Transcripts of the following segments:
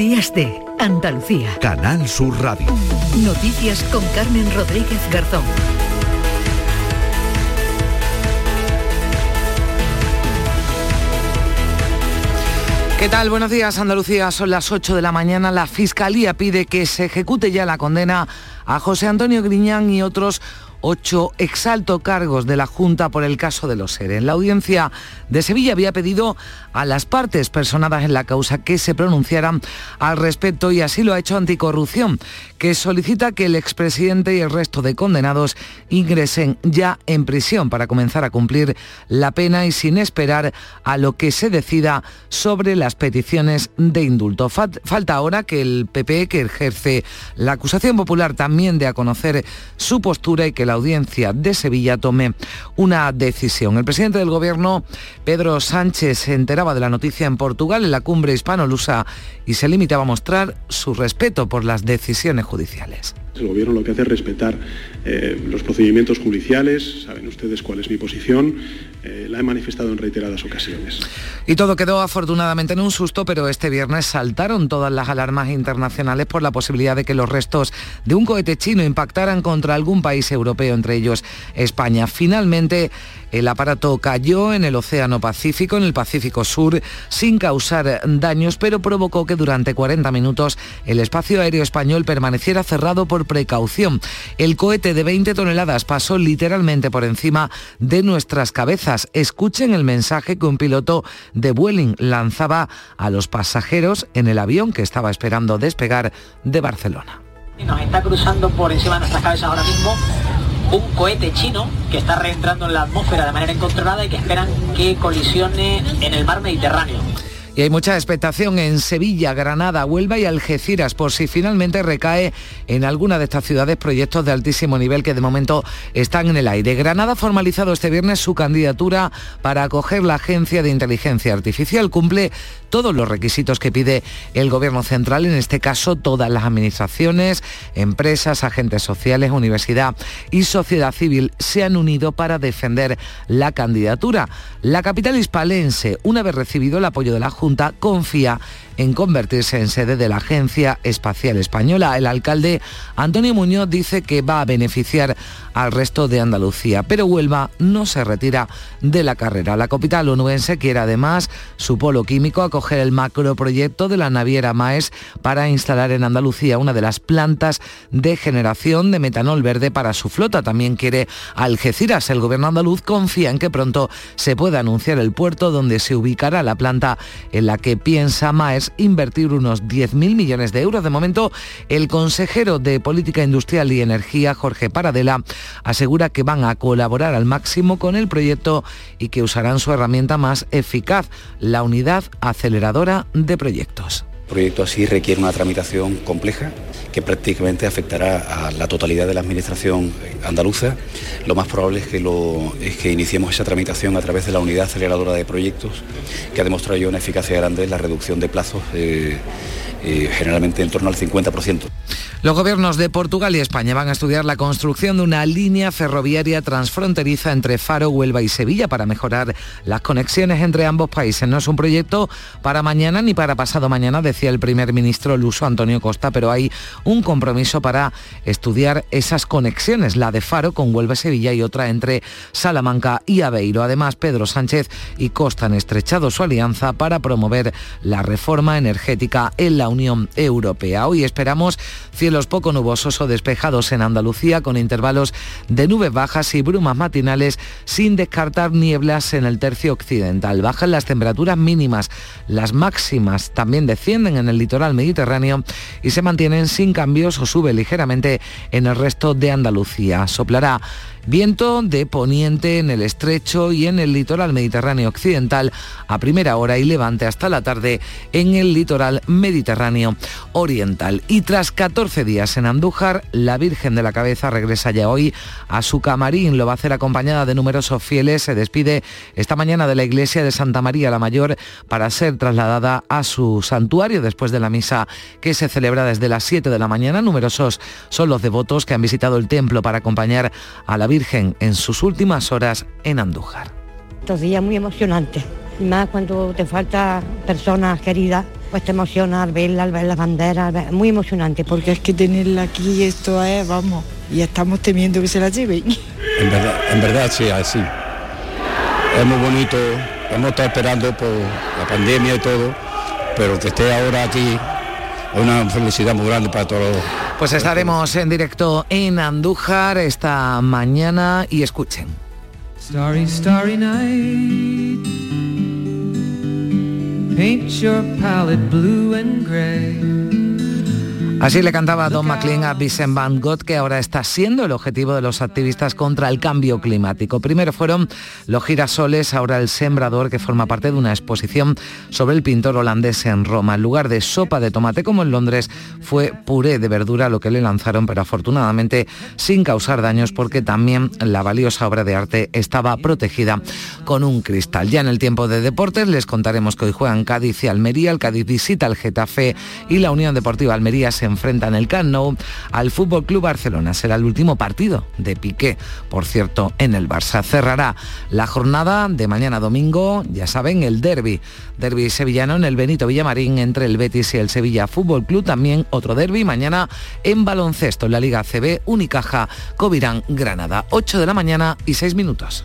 Días de Andalucía. Canal Sur Radio. Noticias con Carmen Rodríguez Garzón. ¿Qué tal? Buenos días, Andalucía. Son las 8 de la mañana. La Fiscalía pide que se ejecute ya la condena a José Antonio Griñán y otros ocho exalto cargos de la Junta por el caso de los seres. La audiencia de Sevilla había pedido a las partes personadas en la causa que se pronunciaran al respecto y así lo ha hecho Anticorrupción, que solicita que el expresidente y el resto de condenados ingresen ya en prisión para comenzar a cumplir la pena y sin esperar a lo que se decida sobre las peticiones de indulto. Falta ahora que el PP, que ejerce la acusación popular, también de a conocer su postura y que la audiencia de Sevilla tome una decisión. El presidente del Gobierno, Pedro Sánchez, se enteraba de la noticia en Portugal en la cumbre hispano-lusa y se limitaba a mostrar su respeto por las decisiones judiciales. El Gobierno lo que hace es respetar eh, los procedimientos judiciales, saben ustedes cuál es mi posición, eh, la he manifestado en reiteradas ocasiones. Y todo quedó afortunadamente en un susto, pero este viernes saltaron todas las alarmas internacionales por la posibilidad de que los restos de un cohete chino impactaran contra algún país europeo, entre ellos España. Finalmente, el aparato cayó en el Océano Pacífico, en el Pacífico Sur, sin causar daños, pero provocó que durante 40 minutos el espacio aéreo español permaneciera cerrado por precaución. El cohete de 20 toneladas pasó literalmente por encima de nuestras cabezas. Escuchen el mensaje que un piloto de Vueling lanzaba a los pasajeros en el avión que estaba esperando despegar de Barcelona. Nos está cruzando por encima de nuestras cabezas ahora mismo un cohete chino que está reentrando en la atmósfera de manera incontrolada y que esperan que colisione en el mar Mediterráneo. Y hay mucha expectación en Sevilla, Granada, Huelva y Algeciras por si finalmente recae en alguna de estas ciudades proyectos de altísimo nivel que de momento están en el aire. Granada ha formalizado este viernes su candidatura para acoger la Agencia de Inteligencia Artificial. Cumple todos los requisitos que pide el Gobierno Central, en este caso todas las administraciones, empresas, agentes sociales, universidad y sociedad civil se han unido para defender la candidatura. La capital hispalense, una vez recibido el apoyo de la Junta confía en convertirse en sede de la Agencia Espacial Española. El alcalde Antonio Muñoz dice que va a beneficiar al resto de Andalucía, pero Huelva no se retira de la carrera. La capital onubense quiere además su polo químico acoger el macroproyecto de la naviera Maes para instalar en Andalucía una de las plantas de generación de metanol verde para su flota. También quiere Algeciras. El gobierno andaluz confía en que pronto se pueda anunciar el puerto donde se ubicará la planta en la que piensa Maes invertir unos 10.000 millones de euros. De momento, el consejero de Política Industrial y Energía, Jorge Paradela, asegura que van a colaborar al máximo con el proyecto y que usarán su herramienta más eficaz, la unidad aceleradora de proyectos. Proyecto así requiere una tramitación compleja que prácticamente afectará a la totalidad de la administración andaluza. Lo más probable es que, lo, es que iniciemos esa tramitación a través de la unidad aceleradora de proyectos, que ha demostrado ya una eficacia grande en la reducción de plazos. Eh, generalmente en torno al 50%. Los gobiernos de Portugal y España van a estudiar la construcción de una línea ferroviaria transfronteriza entre Faro, Huelva y Sevilla para mejorar las conexiones entre ambos países. No es un proyecto para mañana ni para pasado mañana, decía el primer ministro luso Antonio Costa, pero hay un compromiso para estudiar esas conexiones, la de Faro con Huelva y Sevilla y otra entre Salamanca y Aveiro. Además, Pedro Sánchez y Costa han estrechado su alianza para promover la reforma energética en la Unión Europea. Hoy esperamos cielos poco nubosos o despejados en Andalucía con intervalos de nubes bajas y brumas matinales sin descartar nieblas en el tercio occidental. Bajan las temperaturas mínimas, las máximas también descienden en el litoral mediterráneo y se mantienen sin cambios o sube ligeramente en el resto de Andalucía. Soplará Viento de poniente en el estrecho y en el litoral mediterráneo occidental a primera hora y levante hasta la tarde en el litoral mediterráneo oriental. Y tras 14 días en Andújar, la Virgen de la Cabeza regresa ya hoy a su camarín. Lo va a hacer acompañada de numerosos fieles. Se despide esta mañana de la iglesia de Santa María la Mayor para ser trasladada a su santuario después de la misa que se celebra desde las 7 de la mañana. Numerosos son los devotos que han visitado el templo para acompañar a la Virgen en sus últimas horas en Andújar. Estos días muy emocionantes, más cuando te falta personas queridas, pues te emociona al verla, al ver las banderas, muy emocionante. Porque es que tenerla aquí, esto es, vamos, y estamos temiendo que se la lleven. En verdad, en verdad sí, así. Es muy bonito, hemos estado esperando por la pandemia y todo, pero que esté ahora aquí una felicidad muy grande para todos. Pues estaremos en directo en Andújar esta mañana y escuchen. Starry, starry night. Paint your palette blue and gray. Así le cantaba Don McLean a Vincent Van Gogh, que ahora está siendo el objetivo de los activistas contra el cambio climático. Primero fueron los girasoles, ahora el sembrador, que forma parte de una exposición sobre el pintor holandés en Roma. En lugar de sopa de tomate como en Londres, fue puré de verdura lo que le lanzaron, pero afortunadamente sin causar daños porque también la valiosa obra de arte estaba protegida con un cristal. Ya en el tiempo de deportes les contaremos que hoy juegan Cádiz y Almería. El Cádiz visita el Getafe y la Unión Deportiva Almería se enfrentan el Camp al Fútbol Club Barcelona. Será el último partido de Piqué, por cierto, en el Barça. Cerrará la jornada de mañana domingo, ya saben, el derby. Derby sevillano en el Benito Villamarín entre el Betis y el Sevilla Fútbol Club. También otro derby mañana en baloncesto en la Liga CB, Unicaja, Covirán, Granada. 8 de la mañana y 6 minutos.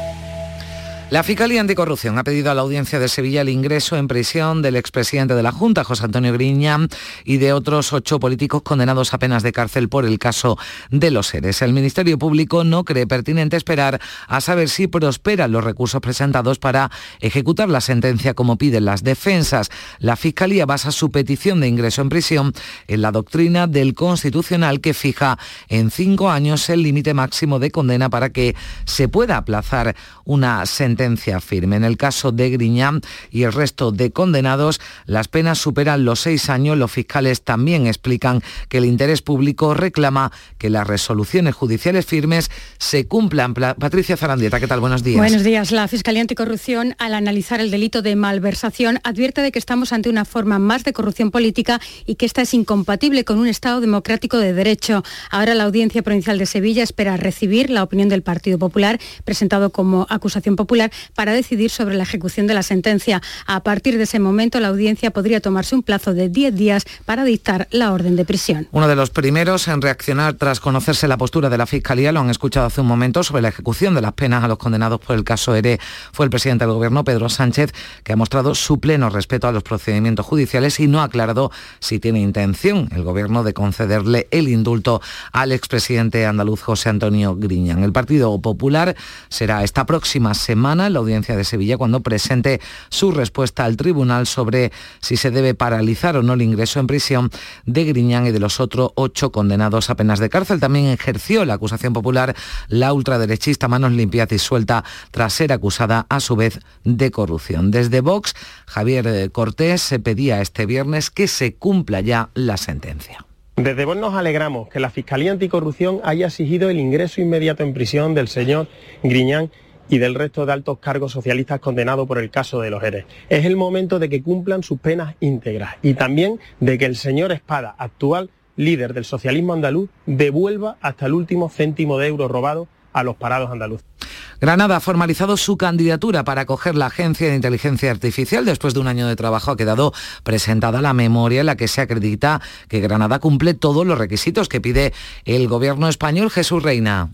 La Fiscalía Anticorrupción ha pedido a la Audiencia de Sevilla el ingreso en prisión del expresidente de la Junta, José Antonio Griñán, y de otros ocho políticos condenados a penas de cárcel por el caso de los seres. El Ministerio Público no cree pertinente esperar a saber si prosperan los recursos presentados para ejecutar la sentencia como piden las defensas. La Fiscalía basa su petición de ingreso en prisión en la doctrina del Constitucional que fija en cinco años el límite máximo de condena para que se pueda aplazar una sentencia firme. En el caso de Griñán y el resto de condenados, las penas superan los seis años. Los fiscales también explican que el interés público reclama que las resoluciones judiciales firmes se cumplan. Patricia Zarandieta, ¿qué tal? Buenos días. Buenos días. La Fiscalía Anticorrupción, al analizar el delito de malversación, advierte de que estamos ante una forma más de corrupción política y que esta es incompatible con un Estado democrático de derecho. Ahora la Audiencia Provincial de Sevilla espera recibir la opinión del Partido Popular, presentado como acusación popular, para decidir sobre la ejecución de la sentencia. A partir de ese momento, la audiencia podría tomarse un plazo de 10 días para dictar la orden de prisión. Uno de los primeros en reaccionar tras conocerse la postura de la Fiscalía, lo han escuchado hace un momento, sobre la ejecución de las penas a los condenados por el caso ERE, fue el presidente del Gobierno, Pedro Sánchez, que ha mostrado su pleno respeto a los procedimientos judiciales y no ha aclarado si tiene intención el Gobierno de concederle el indulto al expresidente andaluz José Antonio Griñán. El Partido Popular será esta próxima semana en la audiencia de Sevilla cuando presente su respuesta al tribunal sobre si se debe paralizar o no el ingreso en prisión de Griñán y de los otros ocho condenados a penas de cárcel. También ejerció la acusación popular la ultraderechista Manos Limpias y Suelta tras ser acusada a su vez de corrupción. Desde Vox, Javier Cortés se pedía este viernes que se cumpla ya la sentencia. Desde Vox nos alegramos que la Fiscalía Anticorrupción haya exigido el ingreso inmediato en prisión del señor Griñán y del resto de altos cargos socialistas condenados por el caso de los ERES. Es el momento de que cumplan sus penas íntegras y también de que el señor Espada, actual líder del socialismo andaluz, devuelva hasta el último céntimo de euro robado a los parados andaluces. Granada ha formalizado su candidatura para acoger la Agencia de Inteligencia Artificial. Después de un año de trabajo ha quedado presentada la memoria en la que se acredita que Granada cumple todos los requisitos que pide el gobierno español. Jesús Reina.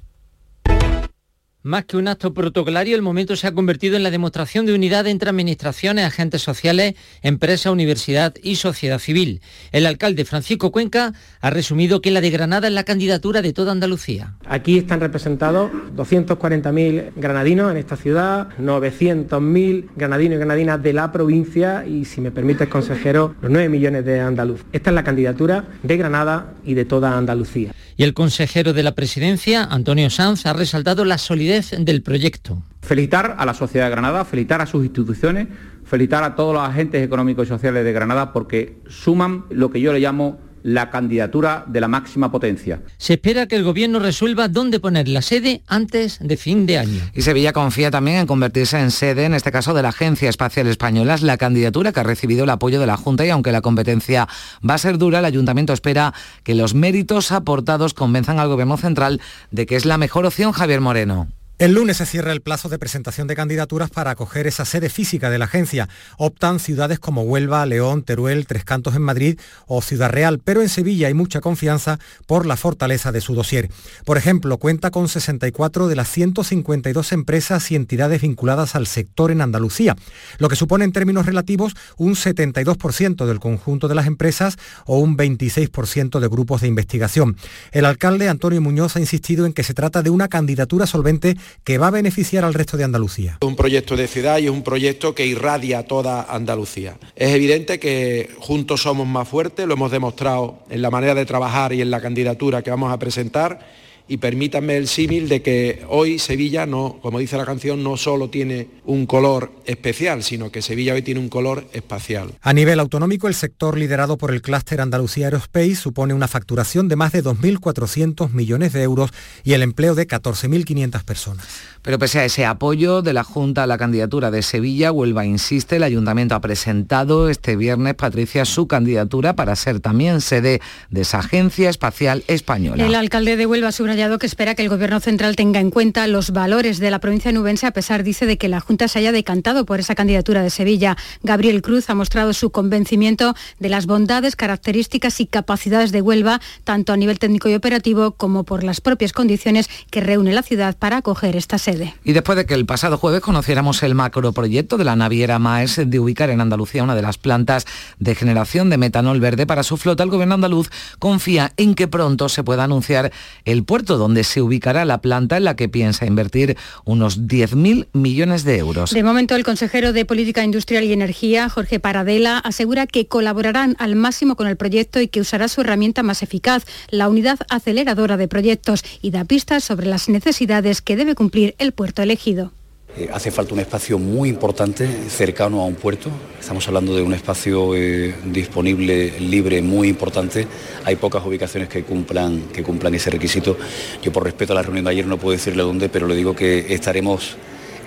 Más que un acto protocolario, el momento se ha convertido en la demostración de unidad entre administraciones, agentes sociales, empresa, universidad y sociedad civil. El alcalde Francisco Cuenca ha resumido que la de Granada es la candidatura de toda Andalucía. Aquí están representados 240.000 granadinos en esta ciudad, 900.000 granadinos y granadinas de la provincia y, si me permite, consejero, los 9 millones de andaluz. Esta es la candidatura de Granada y de toda Andalucía. Y el consejero de la presidencia, Antonio Sanz, ha resaltado la solidez del proyecto. Felicitar a la sociedad de Granada, felicitar a sus instituciones, felicitar a todos los agentes económicos y sociales de Granada porque suman lo que yo le llamo la candidatura de la máxima potencia. Se espera que el Gobierno resuelva dónde poner la sede antes de fin de año. Y Sevilla confía también en convertirse en sede, en este caso de la Agencia Espacial Española. Es la candidatura que ha recibido el apoyo de la Junta y aunque la competencia va a ser dura, el Ayuntamiento espera que los méritos aportados convenzan al Gobierno Central de que es la mejor opción Javier Moreno. El lunes se cierra el plazo de presentación de candidaturas para acoger esa sede física de la agencia. Optan ciudades como Huelva, León, Teruel, Tres Cantos en Madrid o Ciudad Real, pero en Sevilla hay mucha confianza por la fortaleza de su dossier. Por ejemplo, cuenta con 64 de las 152 empresas y entidades vinculadas al sector en Andalucía, lo que supone en términos relativos un 72% del conjunto de las empresas o un 26% de grupos de investigación. El alcalde Antonio Muñoz ha insistido en que se trata de una candidatura solvente que va a beneficiar al resto de Andalucía. Un proyecto de ciudad y es un proyecto que irradia a toda Andalucía. Es evidente que juntos somos más fuertes, lo hemos demostrado en la manera de trabajar y en la candidatura que vamos a presentar y permítanme el símil de que hoy Sevilla no, como dice la canción, no solo tiene un color especial, sino que Sevilla hoy tiene un color espacial. A nivel autonómico, el sector liderado por el clúster Andalucía Aerospace supone una facturación de más de 2.400 millones de euros y el empleo de 14.500 personas. Pero pese a ese apoyo de la Junta a la candidatura de Sevilla, Huelva insiste, el Ayuntamiento ha presentado este viernes, Patricia, su candidatura para ser también sede de esa Agencia Espacial Española. El alcalde de Huelva ha subrayado que espera que el Gobierno Central tenga en cuenta los valores de la provincia nubense, a pesar, dice, de que la Junta se haya decantado por esa candidatura de Sevilla. Gabriel Cruz ha mostrado su convencimiento de las bondades, características y capacidades de Huelva, tanto a nivel técnico y operativo como por las propias condiciones que reúne la ciudad para acoger esta sede. Y después de que el pasado jueves conociéramos el macroproyecto de la naviera Maes de ubicar en Andalucía una de las plantas de generación de metanol verde para su flota, el gobierno andaluz confía en que pronto se pueda anunciar el puerto donde se ubicará la planta en la que piensa invertir unos 10.000 millones de euros. De momento, el consejero de Política Industrial y Energía, Jorge Paradela, asegura que colaborarán al máximo con el proyecto y que usará su herramienta más eficaz, la unidad aceleradora de proyectos, y da pistas sobre las necesidades que debe cumplir el puerto elegido. Eh, hace falta un espacio muy importante cercano a un puerto. Estamos hablando de un espacio eh, disponible, libre, muy importante. Hay pocas ubicaciones que cumplan, que cumplan ese requisito. Yo por respeto a la reunión de ayer no puedo decirle dónde, pero le digo que estaremos,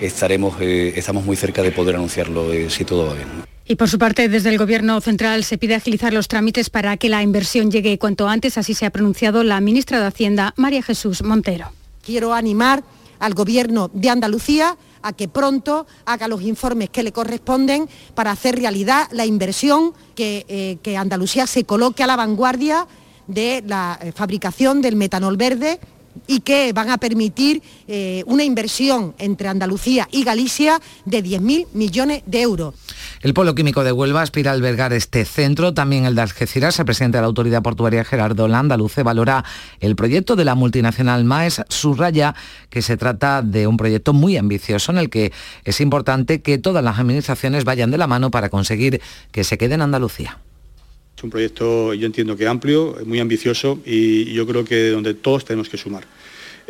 estaremos, eh, estamos muy cerca de poder anunciarlo si todo va bien. Y por su parte, desde el Gobierno Central se pide agilizar los trámites para que la inversión llegue cuanto antes, así se ha pronunciado la ministra de Hacienda, María Jesús Montero. Quiero animar al Gobierno de Andalucía a que pronto haga los informes que le corresponden para hacer realidad la inversión que, eh, Andalucía se coloque a la vanguardia de la eh, fabricación del metanol verde y que van a permitir eh, una inversión entre Andalucía y Galicia de 10.000 millones de euros. El Polo Químico de Huelva aspira a albergar este centro, también el de Algeciras. El presidente de la Autoridad Portuaria, Gerardo Landaluce, valora el proyecto de la multinacional MAES, subraya que se trata de un proyecto muy ambicioso en el que es importante que todas las administraciones vayan de la mano para conseguir que se quede en Andalucía. Es un proyecto, yo entiendo que amplio, muy ambicioso y yo creo que donde todos tenemos que sumar.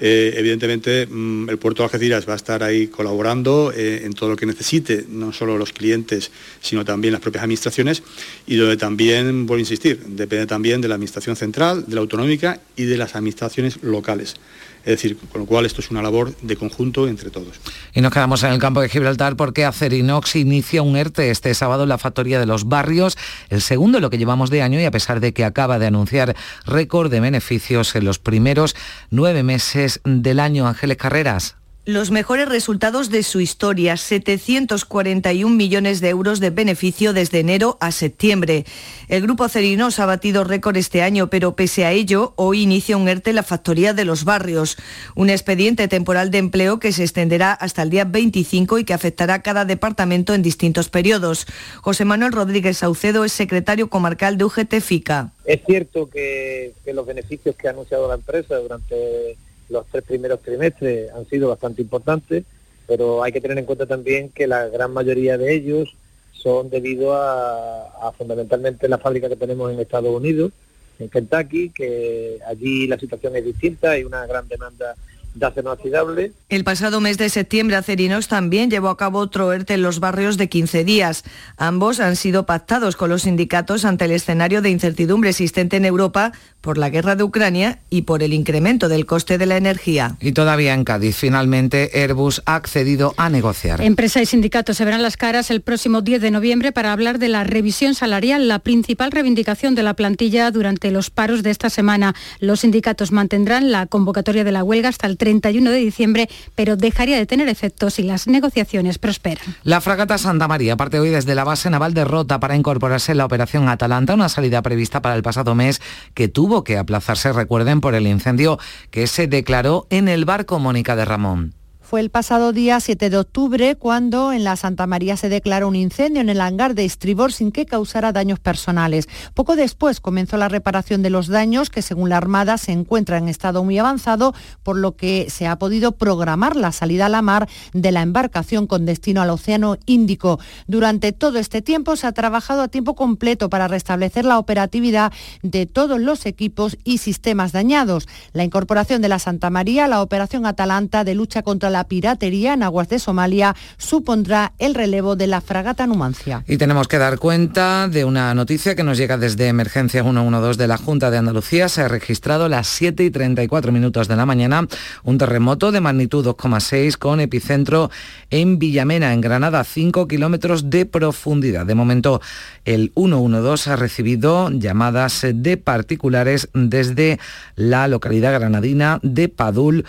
Eh, evidentemente, mm, el puerto de Algeciras va a estar ahí colaborando eh, en todo lo que necesite, no solo los clientes, sino también las propias administraciones, y donde también, vuelvo a insistir, depende también de la administración central, de la autonómica y de las administraciones locales. Es decir, con lo cual esto es una labor de conjunto entre todos. Y nos quedamos en el campo de Gibraltar porque Acerinox inicia un ERTE este sábado en la factoría de los barrios, el segundo en lo que llevamos de año y a pesar de que acaba de anunciar récord de beneficios en los primeros nueve meses del año. Ángeles Carreras los mejores resultados de su historia, 741 millones de euros de beneficio desde enero a septiembre. El grupo Cerinos ha batido récord este año, pero pese a ello, hoy inicia un ERTE la factoría de los barrios, un expediente temporal de empleo que se extenderá hasta el día 25 y que afectará a cada departamento en distintos periodos. José Manuel Rodríguez Saucedo es secretario comarcal de UGT FICA. Es cierto que, que los beneficios que ha anunciado la empresa durante los tres primeros trimestres han sido bastante importantes, pero hay que tener en cuenta también que la gran mayoría de ellos son debido a, fundamentalmente la fábrica que tenemos en Estados Unidos, en Kentucky, que allí la situación es distinta, hay una gran demanda de acero inoxidable. El pasado mes de septiembre Acerinos también llevó a cabo otro ERTE en los barrios de 15 días. Ambos han sido pactados con los sindicatos ante el escenario de incertidumbre existente en Europa por la guerra de Ucrania y por el incremento del coste de la energía. Y todavía en Cádiz, finalmente Airbus ha accedido a negociar. Empresa y sindicatos se verán las caras el próximo 10 de noviembre para hablar de la revisión salarial, la principal reivindicación de la plantilla durante los paros de esta semana. Los sindicatos mantendrán la convocatoria de la huelga hasta el 31 de diciembre, pero dejaría de tener efectos si las negociaciones prosperan. La fragata Santa María parte hoy desde la base naval de Rota para incorporarse en la operación Atalanta, una salida prevista para el pasado mes que tuvo que aplazarse, recuerden, por el incendio que se declaró en el barco Mónica de Ramón. Fue el pasado día 7 de octubre cuando en la Santa María se declaró un incendio en el hangar de estribor sin que causara daños personales. Poco después comenzó la reparación de los daños que según la Armada se encuentra en estado muy avanzado, por lo que se ha podido programar la salida a la mar de la embarcación con destino al Océano Índico. Durante todo este tiempo se ha trabajado a tiempo completo para restablecer la operatividad de todos los equipos y sistemas dañados. La incorporación de la Santa María a la operación Atalanta de lucha contra la la piratería en aguas de Somalia supondrá el relevo de la fragata Numancia. Y tenemos que dar cuenta de una noticia que nos llega desde Emergencia 112 de la Junta de Andalucía. Se ha registrado a las 7 y 34 minutos de la mañana un terremoto de magnitud 2,6 con epicentro en Villamena, en Granada, 5 kilómetros de profundidad. De momento, el 112 ha recibido llamadas de particulares desde la localidad granadina de Padul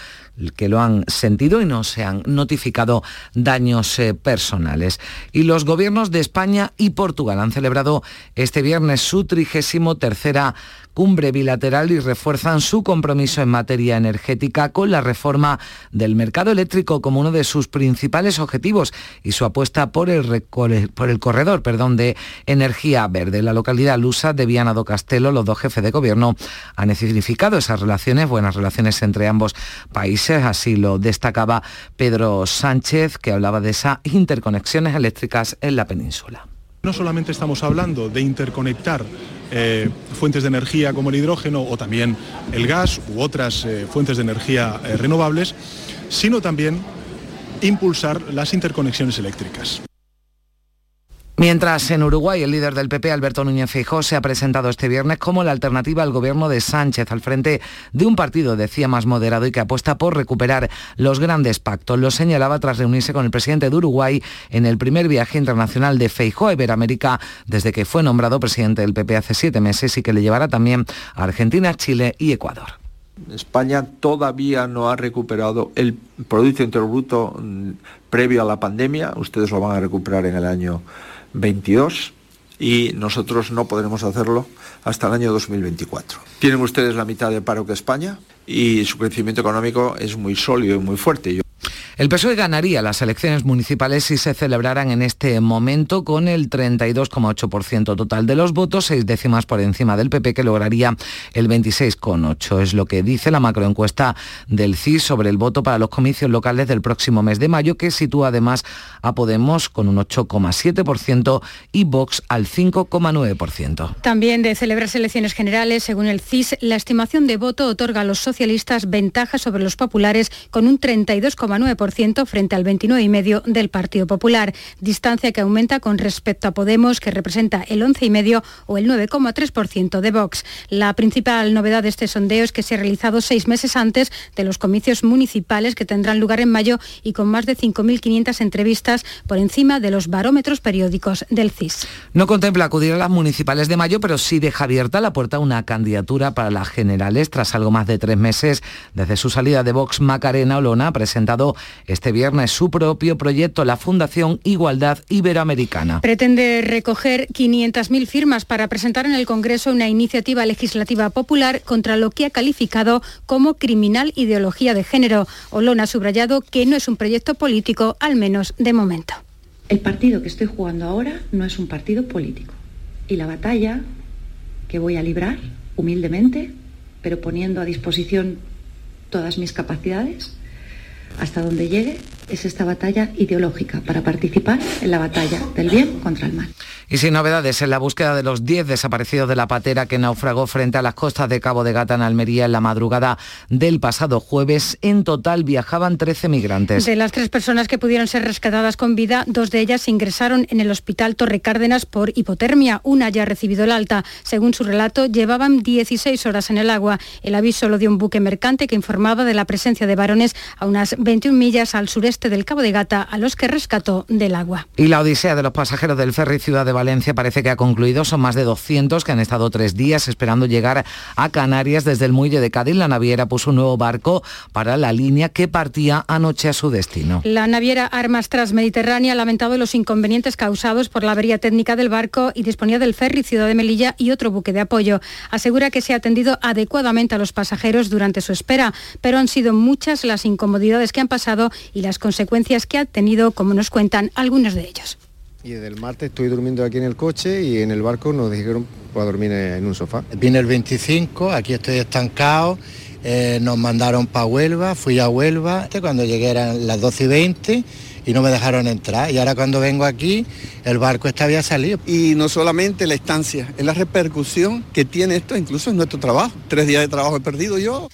que lo han sentido y no se han notificado daños eh, personales. Y los gobiernos de España y Portugal han celebrado este viernes su trigésimo tercera cumbre bilateral y refuerzan su compromiso en materia energética con la reforma del mercado eléctrico como uno de sus principales objetivos y su apuesta por el, por el corredor perdón, de energía verde. La localidad lusa de Viana do Castelo, los dos jefes de gobierno han significado esas relaciones, buenas relaciones entre ambos países, así lo destacaba Pedro Sánchez, que hablaba de esas interconexiones eléctricas en la península. No solamente estamos hablando de interconectar eh, fuentes de energía como el hidrógeno o también el gas u otras eh, fuentes de energía eh, renovables, sino también impulsar las interconexiones eléctricas. Mientras en Uruguay el líder del PP, Alberto Núñez Feijóo, se ha presentado este viernes como la alternativa al gobierno de Sánchez al frente de un partido, decía, más moderado y que apuesta por recuperar los grandes pactos. Lo señalaba tras reunirse con el presidente de Uruguay en el primer viaje internacional de Feijóo a Iberoamérica desde que fue nombrado presidente del PP hace siete meses y que le llevará también a Argentina, Chile y Ecuador. España todavía no ha recuperado el Producto Interior mm, previo a la pandemia. Ustedes lo van a recuperar en el año 22 y nosotros no podremos hacerlo hasta el año 2024. Tienen ustedes la mitad de paro que España y su crecimiento económico es muy sólido y muy fuerte. El PSOE ganaría las elecciones municipales si se celebraran en este momento con el 32,8% total de los votos, seis décimas por encima del PP que lograría el 26,8%. Es lo que dice la macroencuesta del CIS sobre el voto para los comicios locales del próximo mes de mayo, que sitúa además a Podemos con un 8,7% y Vox al 5,9%. También de celebrarse elecciones generales, según el CIS, la estimación de voto otorga a los socialistas ventaja sobre los populares con un 32,9% frente al 29,5% del Partido Popular, distancia que aumenta con respecto a Podemos, que representa el 11,5% o el 9,3% de Vox. La principal novedad de este sondeo es que se ha realizado seis meses antes de los comicios municipales que tendrán lugar en mayo y con más de 5.500 entrevistas por encima de los barómetros periódicos del CIS. No contempla acudir a las municipales de mayo, pero sí deja abierta la puerta a una candidatura para las generales tras algo más de tres meses desde su salida de Vox. Macarena Olona ha presentado este viernes su propio proyecto, la Fundación Igualdad Iberoamericana. Pretende recoger 500.000 firmas para presentar en el Congreso una iniciativa legislativa popular contra lo que ha calificado como criminal ideología de género. Olona ha subrayado que no es un proyecto político, al menos de momento. El partido que estoy jugando ahora no es un partido político. Y la batalla que voy a librar, humildemente, pero poniendo a disposición todas mis capacidades, hasta donde llegue es esta batalla ideológica para participar en la batalla del bien contra el mal. Y sin novedades en la búsqueda de los 10 desaparecidos de la patera que naufragó frente a las costas de Cabo de Gata en Almería en la madrugada del pasado jueves, en total viajaban 13 migrantes. De las tres personas que pudieron ser rescatadas con vida, dos de ellas ingresaron en el hospital Torre Cárdenas por hipotermia. Una ya ha recibido el alta. Según su relato, llevaban 16 horas en el agua. El aviso lo dio un buque mercante que informaba de la presencia de varones a unas 21 millas al sureste del Cabo de Gata, a los que rescató del agua. Y la odisea de los pasajeros del ferry Ciudad de Valencia parece que ha concluido. Son más de 200 que han estado tres días esperando llegar a Canarias desde el muelle de Cádiz. La naviera puso un nuevo barco para la línea que partía anoche a su destino. La naviera Armas Transmediterránea ha lamentado los inconvenientes causados por la avería técnica del barco y disponía del ferry Ciudad de Melilla y otro buque de apoyo. Asegura que se ha atendido adecuadamente a los pasajeros durante su espera, pero han sido muchas las incomodidades que han pasado y las consecuencias que ha tenido, como nos cuentan algunos de ellos. Y desde el martes estoy durmiendo aquí en el coche y en el barco nos dijeron para dormir en un sofá. Vine el 25, aquí estoy estancado, eh, nos mandaron para Huelva, fui a Huelva, cuando llegué eran las 12 y 20 y no me dejaron entrar. Y ahora cuando vengo aquí, el barco está había salido. Y no solamente la estancia, es la repercusión que tiene esto incluso en nuestro trabajo. Tres días de trabajo he perdido yo.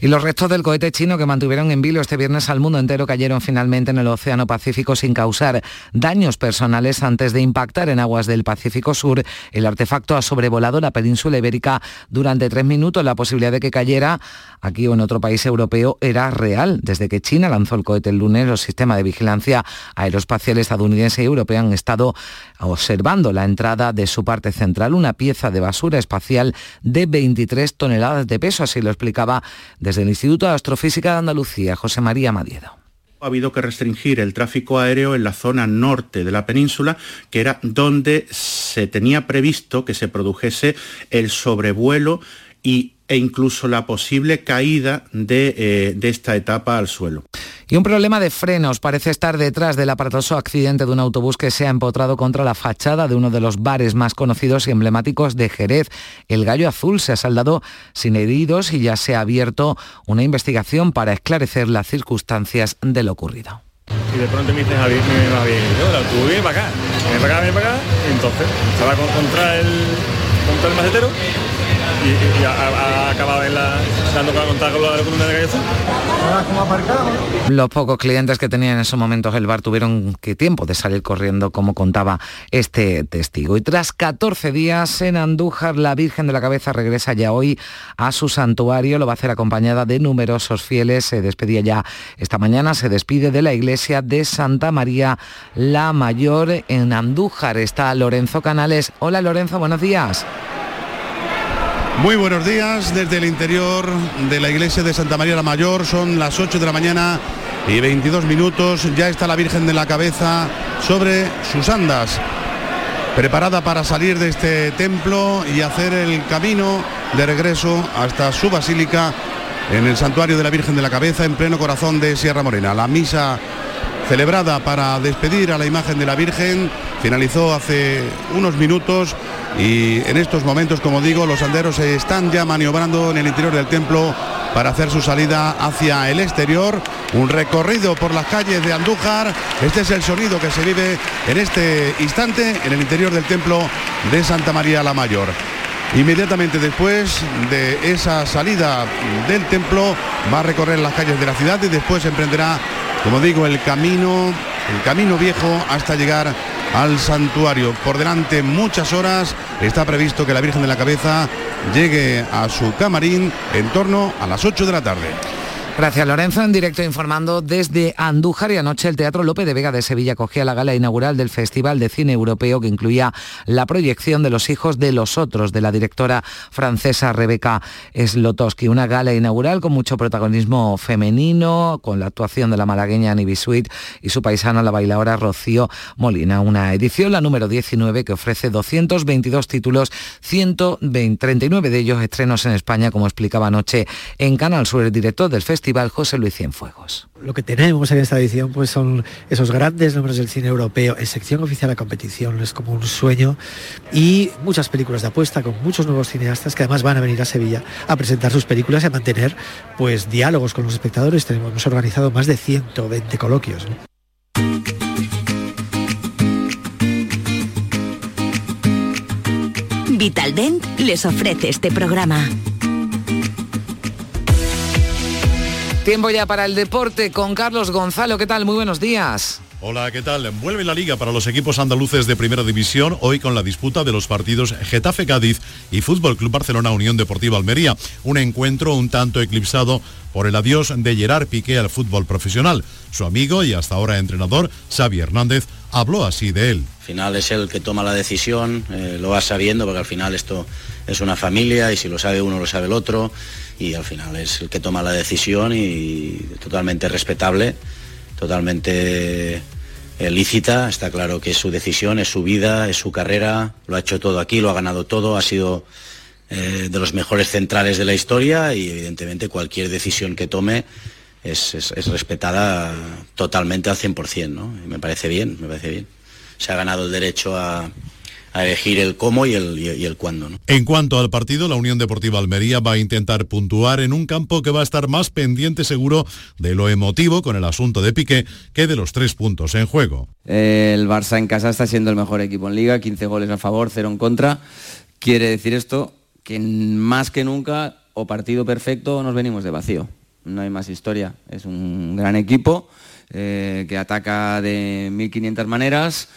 Y los restos del cohete chino que mantuvieron en vilo este viernes al mundo entero cayeron finalmente en el Océano Pacífico sin causar daños personales antes de impactar en aguas del Pacífico Sur. El artefacto ha sobrevolado la península ibérica durante tres minutos. La posibilidad de que cayera aquí o en otro país europeo era real. Desde que China lanzó el cohete el lunes, los sistemas de vigilancia aeroespacial estadounidense y europeo han estado observando la entrada de su parte central, una pieza de basura espacial de 23 toneladas de peso, así lo explicaba desde el Instituto de Astrofísica de Andalucía, José María Madiedo. Ha habido que restringir el tráfico aéreo en la zona norte de la península, que era donde se tenía previsto que se produjese el sobrevuelo y e incluso la posible caída de, eh, de, esta etapa al suelo. Y un problema de frenos parece estar detrás del aparatoso accidente de un autobús que se ha empotrado contra la fachada de uno de los bares más conocidos y emblemáticos de Jerez. El Gallo Azul se ha saldado sin heridos y ya se ha abierto una investigación para esclarecer las circunstancias de lo ocurrido. Y de pronto me dicen, Javier, me va bien. Yo, viene para acá, viene para acá, viene para acá. Y entonces estaba contra el, contra el macetero y, y ha, ha, acabado en la, dando con la columna de cabeza. Los pocos clientes que tenían en esos momentos el bar tuvieron que tiempo de salir corriendo, como contaba este testigo. Y tras 14 días en Andújar, la Virgen de la Cabeza regresa ya hoy a su santuario. Lo va a hacer acompañada de numerosos fieles. Se despedía ya esta mañana, se despide de la iglesia de Santa María la Mayor en Andújar. Está Lorenzo Canales. Hola Lorenzo, buenos días. Muy buenos días desde el interior de la iglesia de Santa María la Mayor. Son las 8 de la mañana y 22 minutos. Ya está la Virgen de la Cabeza sobre sus andas, preparada para salir de este templo y hacer el camino de regreso hasta su basílica en el santuario de la Virgen de la Cabeza en pleno corazón de Sierra Morena. La misa celebrada para despedir a la imagen de la Virgen finalizó hace unos minutos y en estos momentos, como digo, los anderos se están ya maniobrando en el interior del templo para hacer su salida hacia el exterior. Un recorrido por las calles de Andújar. Este es el sonido que se vive en este instante en el interior del templo de Santa María la Mayor. Inmediatamente después de esa salida del templo va a recorrer las calles de la ciudad y después emprenderá, como digo, el camino, el camino viejo hasta llegar al santuario. Por delante muchas horas está previsto que la Virgen de la Cabeza llegue a su camarín en torno a las 8 de la tarde. Gracias Lorenzo, en directo informando desde Andújar y anoche el Teatro Lope de Vega de Sevilla cogía la gala inaugural del Festival de Cine Europeo que incluía la proyección de Los hijos de los otros de la directora francesa Rebeca Slotowski, una gala inaugural con mucho protagonismo femenino, con la actuación de la malagueña Nibi Sweet y su paisana la bailadora Rocío Molina, una edición la número 19 que ofrece 222 títulos, 139 de ellos estrenos en España, como explicaba anoche en Canal Sur el director del festival Festival José Luis Cienfuegos. Lo que tenemos en esta edición pues son esos grandes nombres del cine europeo en sección oficial de competición, es como un sueño y muchas películas de apuesta con muchos nuevos cineastas que además van a venir a Sevilla a presentar sus películas y a mantener pues diálogos con los espectadores. Tenemos hemos organizado más de 120 coloquios. ¿no? Vitaldent les ofrece este programa. Tiempo ya para el deporte con Carlos Gonzalo. ¿Qué tal? Muy buenos días. Hola, ¿qué tal? Vuelve la liga para los equipos andaluces de primera división, hoy con la disputa de los partidos Getafe Cádiz y Fútbol Club Barcelona Unión Deportiva Almería. Un encuentro un tanto eclipsado por el adiós de Gerard Piqué al fútbol profesional. Su amigo y hasta ahora entrenador, Xavi Hernández, habló así de él. Al final es él que toma la decisión, eh, lo va sabiendo porque al final esto es una familia y si lo sabe uno lo sabe el otro y al final es el que toma la decisión y totalmente respetable, totalmente eh, lícita, está claro que es su decisión, es su vida, es su carrera, lo ha hecho todo aquí, lo ha ganado todo, ha sido eh, de los mejores centrales de la historia y evidentemente cualquier decisión que tome es, es respetada totalmente al 100%, ¿no? Me parece bien, me parece bien. Se ha ganado el derecho a, a elegir el cómo y el, y el cuándo. ¿no? En cuanto al partido, la Unión Deportiva Almería va a intentar puntuar en un campo que va a estar más pendiente seguro de lo emotivo con el asunto de Piqué que de los tres puntos en juego. El Barça en casa está siendo el mejor equipo en liga, 15 goles a favor, 0 en contra. Quiere decir esto que más que nunca o partido perfecto nos venimos de vacío. No hay más historia. Es un gran equipo eh, que ataca de 1.500 maneras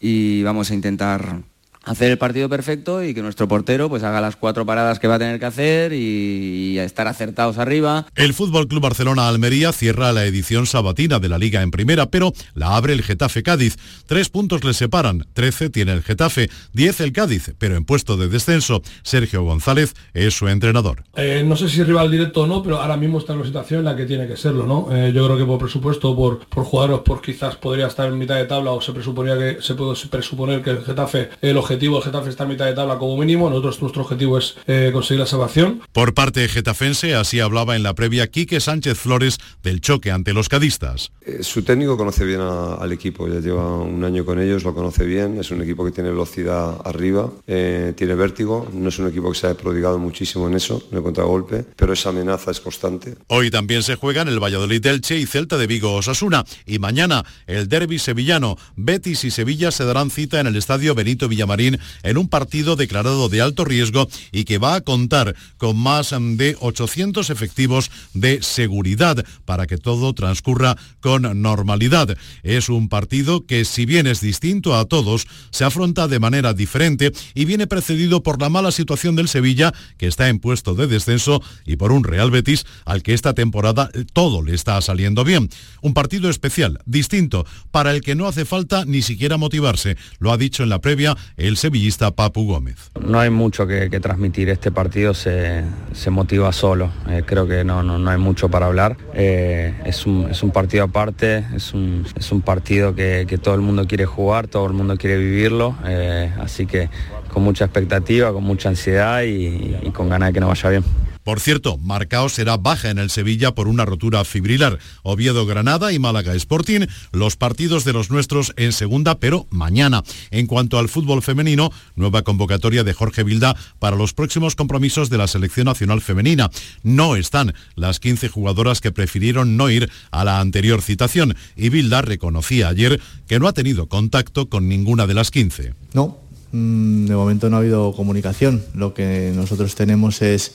y vamos a intentar hacer el partido perfecto y que nuestro portero pues haga las cuatro paradas que va a tener que hacer y, estar acertados arriba. El Fútbol Club Barcelona Almería cierra la edición sabatina de la Liga en primera, pero la abre el Getafe Cádiz. Tres puntos le separan, 13 tiene el Getafe, 10 el Cádiz, pero en puesto de descenso. Sergio González es su entrenador. Eh, no sé si rival directo o no, pero ahora mismo está en una situación en la que tiene que serlo, ¿no? Eh, yo creo que por presupuesto, por, por jugadores, por quizás podría estar en mitad de tabla o se presuponía que se puede presuponer que el Getafe el objetivo objetivo del Getafe está a mitad de tabla como mínimo, nosotros nuestro objetivo es eh, conseguir la salvación. Por parte getafense, así hablaba en la previa Quique Sánchez Flores del choque ante los cadistas. Eh, su técnico conoce bien al equipo, ya lleva un año con ellos, lo conoce bien, es un equipo que tiene velocidad arriba, eh, tiene vértigo, no es un equipo que se ha prodigado muchísimo en eso, en el contragolpe, pero esa amenaza es constante. Hoy también se juegan el Valladolid Elche y Celta de Vigo Osasuna y mañana el derby sevillano. Betis y Sevilla se darán cita en el estadio Benito Villamarín en un partido declarado de alto riesgo y que va a contar con más de 800 efectivos de seguridad para que todo transcurra con normalidad. Es un partido que si bien es distinto a todos, se afronta de manera diferente y viene precedido por la mala situación del Sevilla, que está en puesto de descenso, y por un Real Betis al que esta temporada todo le está saliendo bien. Un partido especial, distinto, para el que no hace falta ni siquiera motivarse. Lo ha dicho en la previa el sevillista Papu Gómez. No hay mucho que, transmitir, este partido se, motiva solo, eh, creo que no, no, hay mucho para hablar, eh, es, un, es, un, partido aparte, es un, es un partido que, todo el mundo quiere jugar, todo el mundo quiere vivirlo, eh, así que con mucha expectativa, con mucha ansiedad y, y con ganas de que nos vaya bien. Por cierto, Marcao será baja en el Sevilla por una rotura fibrilar. Oviedo Granada y Málaga Sporting, los partidos de los nuestros en segunda, pero mañana. En cuanto al fútbol femenino, nueva convocatoria de Jorge Vilda para los próximos compromisos de la selección nacional femenina. No están las 15 jugadoras que prefirieron no ir a la anterior citación y Vilda reconocía ayer que no ha tenido contacto con ninguna de las 15. No, mm, de momento no ha habido comunicación. Lo que nosotros tenemos es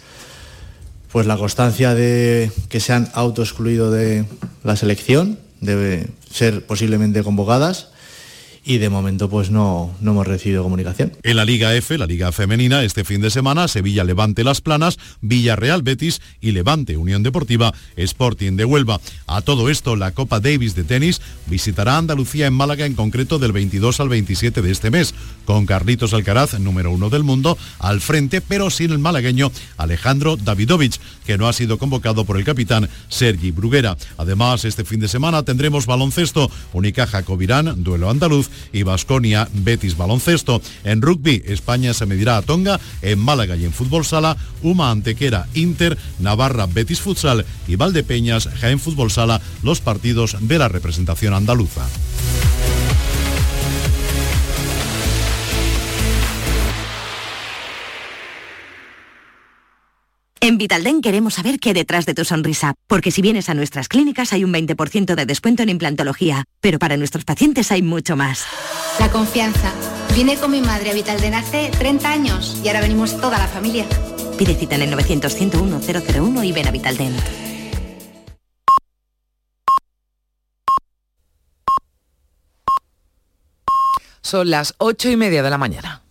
pues la constancia de que se han autoexcluido de la selección, debe ser posiblemente convocadas y de momento pues no, no hemos recibido comunicación. En la Liga F, la Liga Femenina, este fin de semana, Sevilla Levante Las Planas, Villarreal Betis y Levante Unión Deportiva Sporting de Huelva. A todo esto, la Copa Davis de tenis visitará Andalucía en Málaga en concreto del 22 al 27 de este mes, con Carlitos Alcaraz, número uno del mundo, al frente, pero sin el malagueño Alejandro Davidovich, que no ha sido convocado por el capitán Sergi Bruguera. Además, este fin de semana tendremos baloncesto, Unicaja Covirán, duelo andaluz y Basconia Betis Baloncesto. En rugby, España se medirá a Tonga, en Málaga y en fútbol sala, Uma Antequera Inter, Navarra Betis Futsal y Valdepeñas Jaén Fútbol Sala, los partidos de la representación andaluza. En Vitalden queremos saber qué detrás de tu sonrisa, porque si vienes a nuestras clínicas hay un 20% de descuento en implantología, pero para nuestros pacientes hay mucho más. La confianza Vine con mi madre a Vitalden hace 30 años y ahora venimos toda la familia. Pide cita en el 900-101-001 y ven a Vitaldent. Son las ocho y media de la mañana.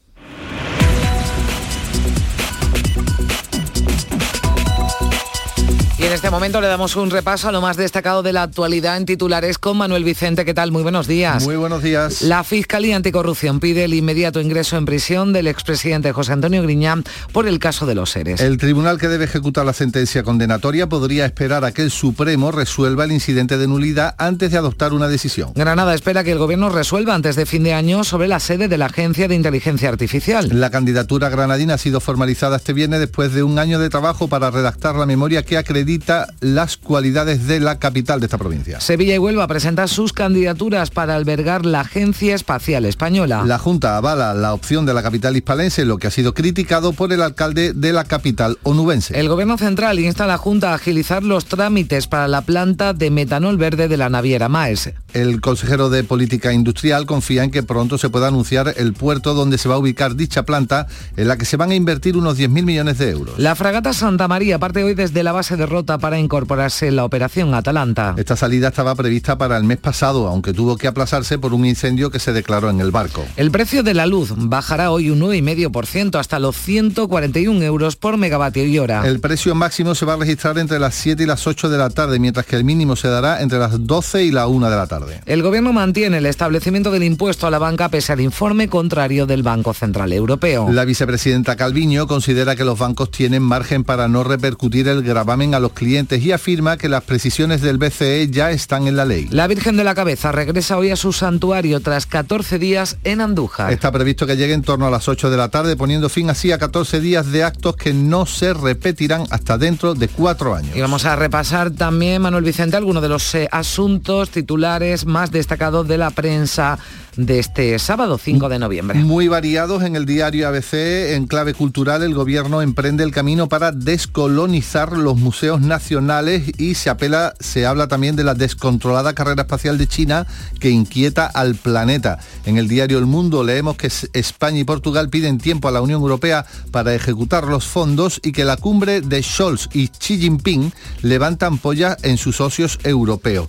En este momento le damos un repaso a lo más destacado de la actualidad en titulares con Manuel Vicente. ¿Qué tal? Muy buenos días. Muy buenos días. La Fiscalía Anticorrupción pide el inmediato ingreso en prisión del expresidente José Antonio Griñán por el caso de los seres. El tribunal que debe ejecutar la sentencia condenatoria podría esperar a que el Supremo resuelva el incidente de nulidad antes de adoptar una decisión. Granada espera que el gobierno resuelva antes de fin de año sobre la sede de la Agencia de Inteligencia Artificial. La candidatura granadina ha sido formalizada este viernes después de un año de trabajo para redactar la memoria que acredita las cualidades de la capital de esta provincia. Sevilla y Huelva presentan sus candidaturas para albergar la Agencia Espacial Española. La Junta avala la opción de la capital hispalense, lo que ha sido criticado por el alcalde de la capital onubense. El Gobierno Central insta a la Junta a agilizar los trámites para la planta de metanol verde de la naviera Maes. El consejero de Política Industrial confía en que pronto se pueda anunciar el puerto donde se va a ubicar dicha planta, en la que se van a invertir unos 10.000 millones de euros. La fragata Santa María parte hoy desde la base de Rota para incorporarse en la operación Atalanta. Esta salida estaba prevista para el mes pasado, aunque tuvo que aplazarse por un incendio que se declaró en el barco. El precio de la luz bajará hoy un 9,5% hasta los 141 euros por megavatio y hora. El precio máximo se va a registrar entre las 7 y las 8 de la tarde, mientras que el mínimo se dará entre las 12 y la 1 de la tarde. El gobierno mantiene el establecimiento del impuesto a la banca pese al informe contrario del Banco Central Europeo. La vicepresidenta Calviño considera que los bancos tienen margen para no repercutir el gravamen a los clientes y afirma que las precisiones del BCE ya están en la ley. La Virgen de la Cabeza regresa hoy a su santuario tras 14 días en Andújar. Está previsto que llegue en torno a las 8 de la tarde, poniendo fin así a 14 días de actos que no se repetirán hasta dentro de cuatro años. Y vamos a repasar también, Manuel Vicente, algunos de los eh, asuntos titulares más destacados de la prensa de este sábado 5 de noviembre. Muy variados en el diario ABC, en clave cultural, el gobierno emprende el camino para descolonizar los museos nacionales y se apela, se habla también de la descontrolada carrera espacial de China que inquieta al planeta. En el diario El Mundo leemos que España y Portugal piden tiempo a la Unión Europea para ejecutar los fondos y que la cumbre de Scholz y Xi Jinping levantan polla en sus socios europeos.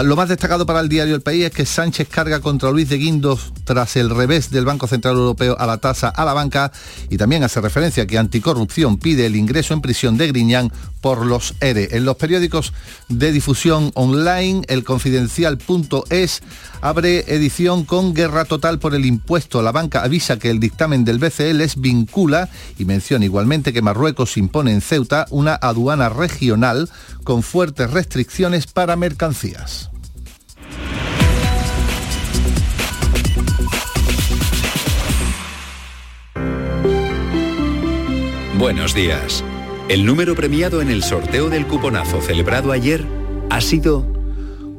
Lo más destacado para el diario El País es que Sánchez carga contra Luis de Guindos tras el revés del Banco Central Europeo a la tasa a la banca y también hace referencia que Anticorrupción pide el ingreso en prisión de Griñán por los ERE. En los periódicos de difusión online, el confidencial.es abre edición con guerra total por el impuesto. La banca avisa que el dictamen del BCE les vincula y menciona igualmente que Marruecos impone en Ceuta una aduana regional con fuertes restricciones para mercancías. Buenos días. El número premiado en el sorteo del cuponazo celebrado ayer ha sido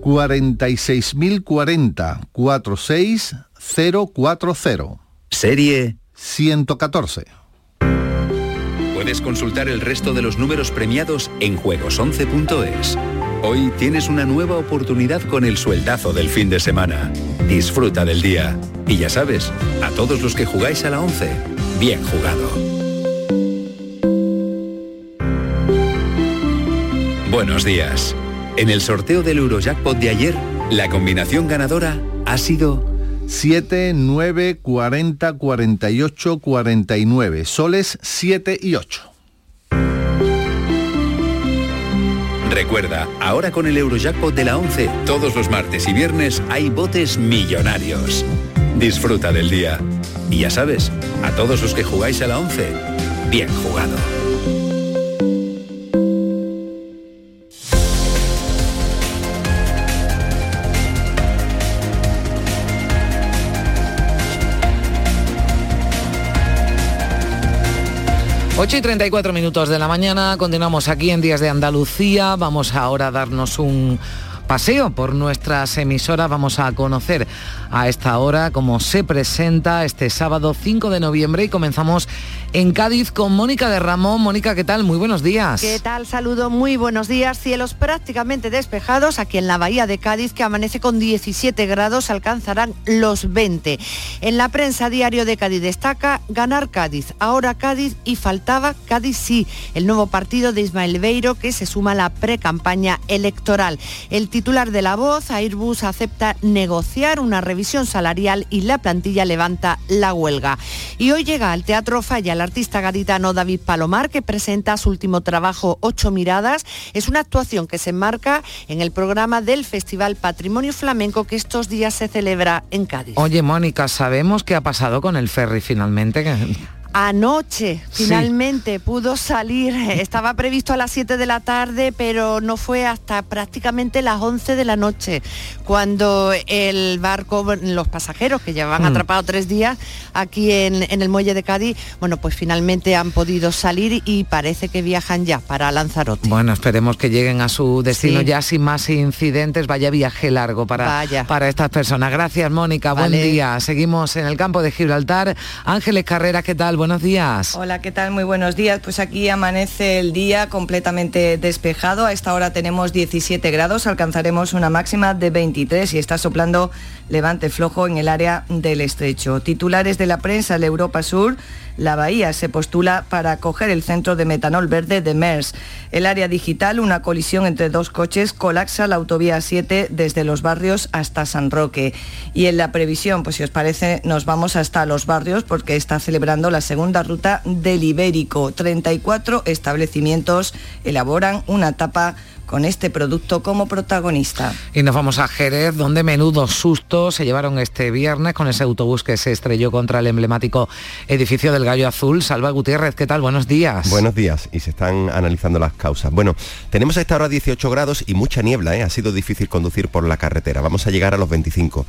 46.040 46040. Serie 114. Puedes consultar el resto de los números premiados en juegos11.es. Hoy tienes una nueva oportunidad con el sueldazo del fin de semana. Disfruta del día. Y ya sabes, a todos los que jugáis a la 11, bien jugado. Buenos días. En el sorteo del Eurojackpot de ayer, la combinación ganadora ha sido 7, 9, 40, 48, 49. Soles 7 y 8. Recuerda, ahora con el Eurojackpot de la 11, todos los martes y viernes hay botes millonarios. Disfruta del día. Y ya sabes, a todos los que jugáis a la 11, bien jugado. Ocho y 34 minutos de la mañana, continuamos aquí en Días de Andalucía, vamos ahora a darnos un paseo por nuestras emisoras. Vamos a conocer a esta hora cómo se presenta este sábado 5 de noviembre y comenzamos en Cádiz con Mónica de Ramón. Mónica, ¿qué tal? Muy buenos días. ¿Qué tal? Saludo, muy buenos días. Cielos prácticamente despejados aquí en la bahía de Cádiz, que amanece con 17 grados, alcanzarán los 20. En la prensa diario de Cádiz destaca ganar Cádiz, ahora Cádiz y faltaba Cádiz sí, el nuevo partido de Ismael Beiro que se suma a la pre-campaña electoral. El titular de la voz, Airbus, acepta negociar una revisión salarial y la plantilla levanta la huelga. Y hoy llega al Teatro Falla artista gaditano David Palomar, que presenta su último trabajo, Ocho Miradas. Es una actuación que se enmarca en el programa del Festival Patrimonio Flamenco que estos días se celebra en Cádiz. Oye, Mónica, ¿sabemos qué ha pasado con el ferry finalmente? Anoche finalmente pudo salir, estaba previsto a las 7 de la tarde, pero no fue hasta prácticamente las 11 de la noche, cuando el barco, los pasajeros que llevaban mm. atrapados tres días aquí en, el muelle de Cádiz, bueno, pues finalmente han podido salir y parece que viajan ya para Lanzarote. Bueno, esperemos que lleguen a su destino ya sin más incidentes, vaya viaje largo para, para estas personas. Gracias, Mónica, buen día. Seguimos en el campo de Gibraltar. Ángeles Carrera, ¿qué tal? Buenos días. Hola, ¿qué tal? Muy buenos días. Pues aquí amanece el día completamente despejado. A esta hora tenemos 17 grados, alcanzaremos una máxima de 23 y está soplando levante flojo en el área del estrecho. Titulares de la prensa de Europa Sur la Bahía se postula para acoger el centro de metanol verde de MERS. El área digital, una colisión entre dos coches, colapsa la autovía 7 desde los barrios hasta San Roque. Y en la previsión, pues si os parece, nos vamos hasta los barrios porque está celebrando la segunda ruta del Ibérico. 34 establecimientos elaboran una tapa con este producto como protagonista. Y nos vamos a Jerez, donde menudos sustos se llevaron este viernes con ese autobús que se estrelló contra el emblemático edificio del Gallo Azul. Salva Gutiérrez, ¿qué tal? Buenos días. Buenos días, y se están analizando las causas. Bueno, tenemos a esta hora 18 grados y mucha niebla, ¿eh? ha sido difícil conducir por la carretera. Vamos a llegar a los 25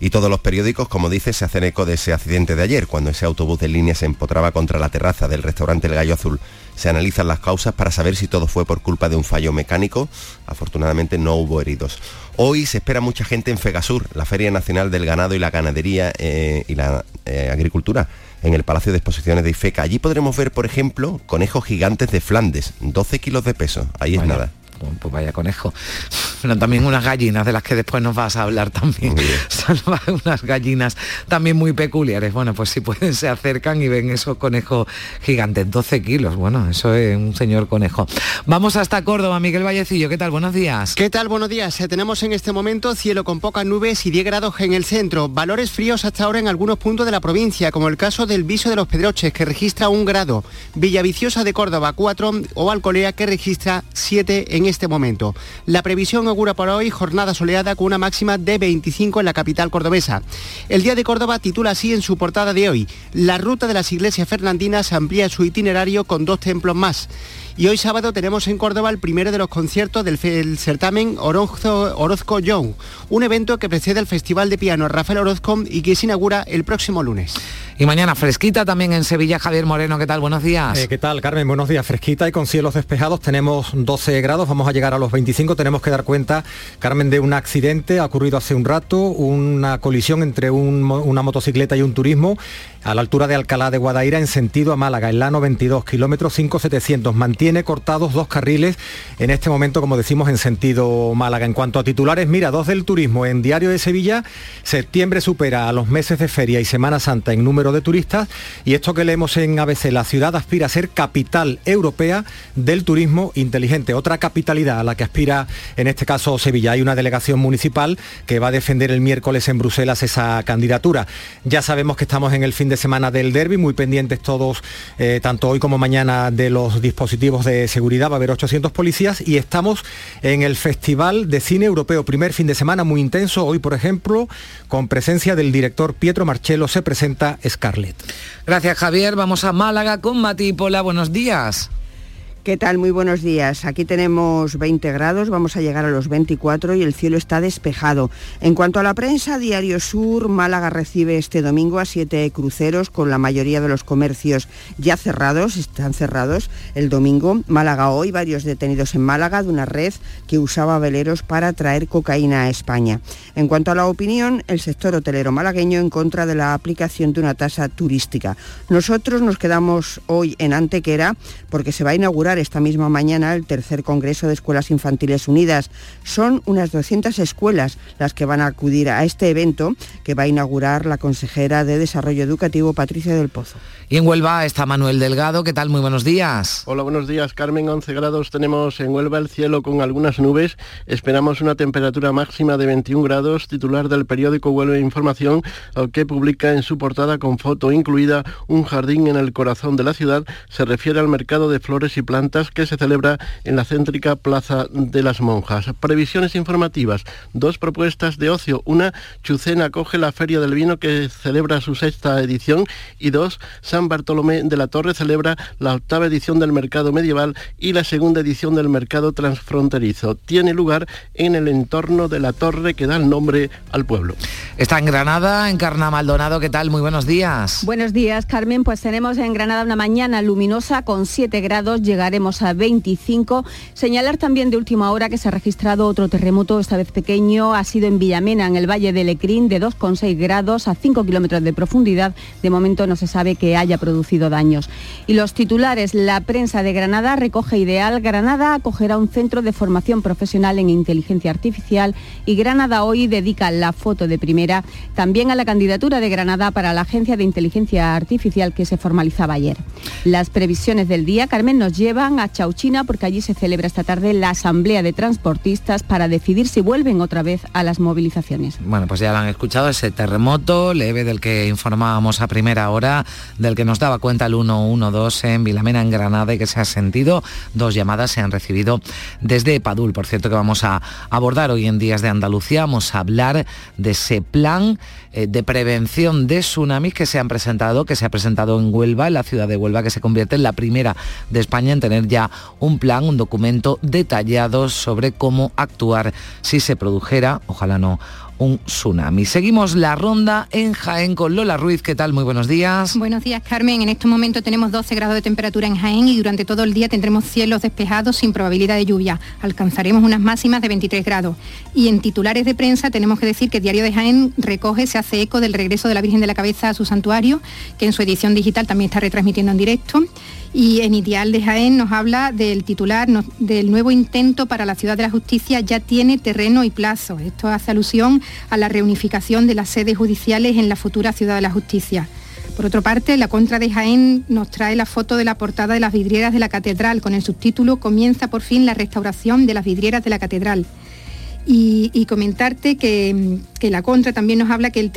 y todos los periódicos, como dice, se hacen eco de ese accidente de ayer, cuando ese autobús de línea se empotraba contra la terraza del restaurante El Gallo Azul. Se analizan las causas para saber si todo fue por culpa de un fallo mecánico. Afortunadamente no hubo heridos. Hoy se espera mucha gente en Fegasur, la Feria Nacional del Ganado y la Ganadería eh, y la eh, Agricultura en el Palacio de Exposiciones de Ifeca. Allí podremos ver, por ejemplo, conejos gigantes de Flandes, 12 kilos de peso. Ahí es nada pues vaya conejo. Pero también unas gallinas de las que después nos vas a hablar también. Salva unas gallinas también muy peculiares. Bueno, pues si pueden se acercan y ven esos conejos gigantes, 12 kilos. Bueno, eso es un señor conejo. Vamos hasta Córdoba, Miguel Vallecillo. ¿Qué tal? Buenos días. ¿Qué tal? Buenos días. Eh, tenemos en este momento cielo con pocas nubes y 10 grados en el centro. Valores fríos hasta ahora en algunos puntos de la provincia, como el caso del Viso de los Pedroches, que registra un grado. Villaviciosa de Córdoba 4 o Alcolea, que registra 7 en este momento. La previsión augura para hoy jornada soleada con una máxima de 25 en la capital cordobesa. El Día de Córdoba titula así en su portada de hoy, La ruta de las iglesias fernandinas amplía su itinerario con dos templos más. Y hoy sábado tenemos en Córdoba el primero de los conciertos del, certamen Orozco, Orozco Young, un evento que precede el Festival de Piano Rafael Orozco y que se inaugura el próximo lunes. Y mañana fresquita también en Sevilla, Javier Moreno, ¿qué tal? Buenos días. Eh, ¿Qué tal, Carmen? Buenos días, fresquita y con cielos despejados. Tenemos 12 grados, vamos a llegar a los 25. Tenemos que dar cuenta, Carmen, de un accidente, ha ocurrido hace un rato, una colisión entre una motocicleta y un turismo a la altura de Alcalá de Guadaira en sentido a Málaga, en la 92, kilómetros 5700. Mantiene cortados dos carriles en este momento, como decimos, en sentido Málaga. En cuanto a titulares, mira, dos del turismo. En Diario de Sevilla, septiembre supera a los meses de feria y Semana Santa en número de turistas. Y esto que leemos en ABC, la ciudad aspira a ser capital europea del turismo inteligente. Otra capitalidad a la que aspira, en este caso, Sevilla. Hay una delegación municipal que va a defender el miércoles en Bruselas esa candidatura. Ya sabemos que estamos en el fin de semana del derby, muy pendientes todos, eh, tanto hoy como mañana, de los dispositivos de seguridad. Va a haber 800 policías y estamos en el Festival de Cine Europeo. Primer fin de semana muy intenso. Hoy, por ejemplo, con presencia del director Pietro Marcello, se presenta Scarlett. Gracias, Javier. Vamos a Málaga con Mati Pola. Buenos días. ¿Qué tal? Muy buenos días. Aquí tenemos 20 grados, vamos a llegar a los 24 y el cielo está despejado. En cuanto a la prensa, Diario Sur, Málaga recibe este domingo a siete cruceros con la mayoría de los comercios ya cerrados, están cerrados el domingo. Málaga hoy, varios detenidos en Málaga de una red que usaba veleros para traer cocaína a España. En cuanto a la opinión, el sector hotelero malagueño en contra de la aplicación de una tasa turística. Nosotros nos quedamos hoy en Antequera porque se va a inaugurar esta misma mañana el tercer Congreso de Escuelas Infantiles Unidas. Son unas 200 escuelas las que van a acudir a este evento que va a inaugurar la consejera de Desarrollo Educativo, Patricia del Pozo. Y en Huelva está Manuel Delgado. ¿Qué tal? Muy buenos días. Hola, buenos días. Carmen, 11 grados tenemos en Huelva el cielo con algunas nubes. Esperamos una temperatura máxima de 21 grados. Titular del periódico Huelva Información, al que publica en su portada con foto incluida un jardín en el corazón de la ciudad, se refiere al mercado de flores y plantas que se celebra en la céntrica Plaza de las Monjas. Previsiones informativas. Dos propuestas de ocio. Una, Chucena coge la Feria del Vino que celebra su sexta edición y dos, San Bartolomé de la Torre celebra la octava edición del Mercado Medieval y la segunda edición del Mercado Transfronterizo. Tiene lugar en el entorno de la torre que da el nombre al pueblo. Está en Granada, en Carna Maldonado. ¿Qué tal? Muy buenos días. Buenos días, Carmen. Pues tenemos en Granada una mañana luminosa con 7 grados, llegaremos a 25. Señalar también de última hora que se ha registrado otro terremoto, esta vez pequeño, ha sido en Villamena, en el Valle de Lecrín, de 2,6 grados a 5 kilómetros de profundidad. De momento no se sabe que haya producido daños. Y los titulares, la prensa de Granada recoge ideal, Granada acogerá un centro de formación profesional en inteligencia artificial y Granada hoy dedica la foto de primera también a la candidatura de Granada para la Agencia de Inteligencia Artificial que se formalizaba ayer. Las previsiones del día, Carmen, nos llevan a Chauchina porque allí se celebra esta tarde la Asamblea de Transportistas para decidir si vuelven otra vez a las movilizaciones. Bueno, pues ya lo han escuchado, ese terremoto leve del que informábamos a primera hora, del que nos daba cuenta el 112 en Vilamena, en Granada, y que se ha sentido. Dos llamadas se han recibido desde Padul, por cierto, que vamos a abordar hoy en Días de Andalucía. Vamos a hablar de ese plan eh, de prevención de tsunamis que se han presentado, que se ha presentado en Huelva, en la ciudad de Huelva, que se convierte en la primera de España en tener ya un plan, un documento detallado sobre cómo actuar si se produjera, ojalá no, un tsunami. Seguimos la ronda en Jaén con Lola Ruiz. ¿Qué tal? Muy buenos días. Buenos días, Carmen. En estos momentos tenemos 12 grados de temperatura en Jaén y durante todo el día tendremos cielos despejados sin probabilidad de lluvia. Alcanzaremos unas máximas de 23 grados. Y en titulares de prensa tenemos que decir que el Diario de Jaén recoge, se hace eco del regreso de la Virgen de la Cabeza a su santuario, que en su edición digital también está retransmitiendo en directo. Y en Ideal de Jaén nos habla del titular del nuevo intento para la Ciudad de la Justicia ya tiene terreno y plazo. Esto hace alusión a la reunificación de las sedes judiciales en la futura Ciudad de la Justicia. Por otra parte, la contra de Jaén nos trae la foto de la portada de las vidrieras de la catedral con el subtítulo Comienza por fin la restauración de las vidrieras de la catedral. Y, comentarte que, la contra también nos habla que el,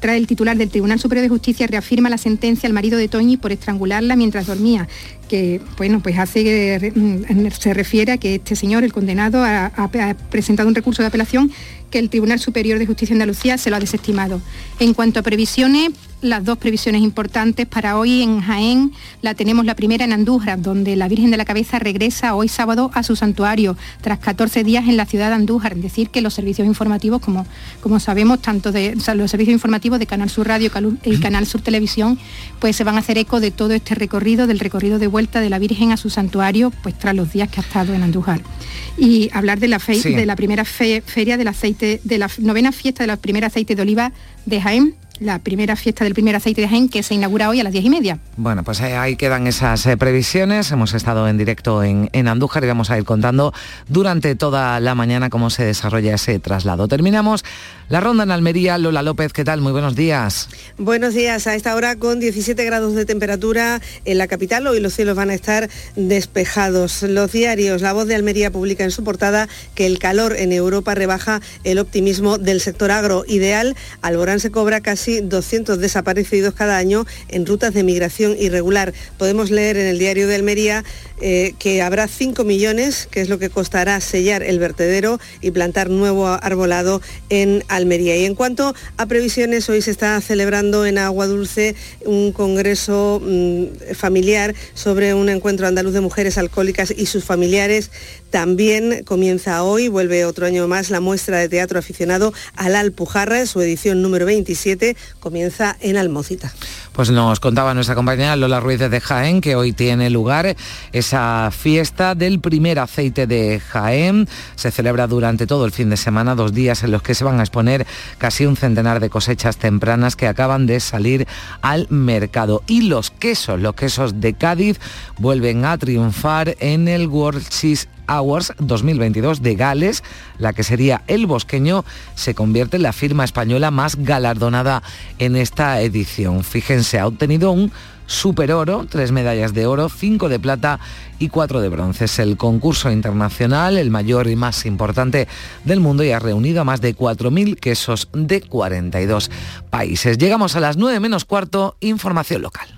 trae el titular del Tribunal Superior de Justicia reafirma la sentencia al marido de Toñi por estrangularla mientras dormía, que bueno, pues hace mm, se refiere a que este señor, el condenado, ha presentado un recurso de apelación que el Tribunal Superior de Justicia de Andalucía se lo ha desestimado. En cuanto a previsiones, las dos previsiones importantes para hoy en Jaén, la tenemos la primera en Andújar, donde la Virgen de la Cabeza regresa hoy sábado a su santuario, tras 14 días en la ciudad de Andújar. Es decir, que los servicios informativos, como, como sabemos, tanto de los servicios informativos de Canal Sur Radio y Canal Sur Televisión, pues se van a hacer eco de todo este recorrido, del recorrido de vuelta de la Virgen a su santuario, pues tras los días que ha estado en Andújar. Y hablar de la, fe, de la primera feria del aceite, de la novena fiesta de la primera aceite de oliva de Jaén, la primera fiesta del primer aceite de Jaén que se inaugura hoy a las diez y media. Bueno, pues eh, ahí quedan esas eh, previsiones. Hemos estado en directo en, en, Andújar y vamos a ir contando durante toda la mañana cómo se desarrolla ese traslado. Terminamos la ronda en Almería. Lola López, ¿qué tal? Muy buenos días. Buenos días. A esta hora con 17 grados de temperatura en la capital. Hoy los cielos van a estar despejados. Los diarios, La Voz de Almería publica en su portada que el calor en Europa rebaja el optimismo del sector agro. Ideal, Alborán se cobra casi casi 200 desaparecidos cada año en rutas de migración irregular. Podemos leer en el diario de Almería eh, que habrá 5 millones, que es lo que costará sellar el vertedero y plantar nuevo arbolado en Almería. Y en cuanto a previsiones, hoy se está celebrando en Agua Dulce un congreso mm, familiar sobre un encuentro andaluz de mujeres alcohólicas y sus familiares. También comienza hoy, vuelve otro año más, la muestra de teatro aficionado al Alpujarra, su edición número 27, comienza en Almocita. Pues nos contaba nuestra compañera Lola Ruiz de Jaén que hoy tiene lugar esa fiesta del primer aceite de Jaén. Se celebra durante todo el fin de semana, dos días en los que se van a exponer casi un centenar de cosechas tempranas que acaban de salir al mercado. Y los quesos, los quesos de Cádiz, vuelven a triunfar en el World Cheese Awards 2022 de Gales, la que sería el bosqueño, se convierte en la firma española más galardonada en esta edición. Fíjense, ha obtenido un super oro, tres medallas de oro, cinco de plata y cuatro de bronce. Es el concurso internacional, el mayor y más importante del mundo y ha reunido a más de 4.000 quesos de 42 países. Llegamos a las 9 menos cuarto, información local.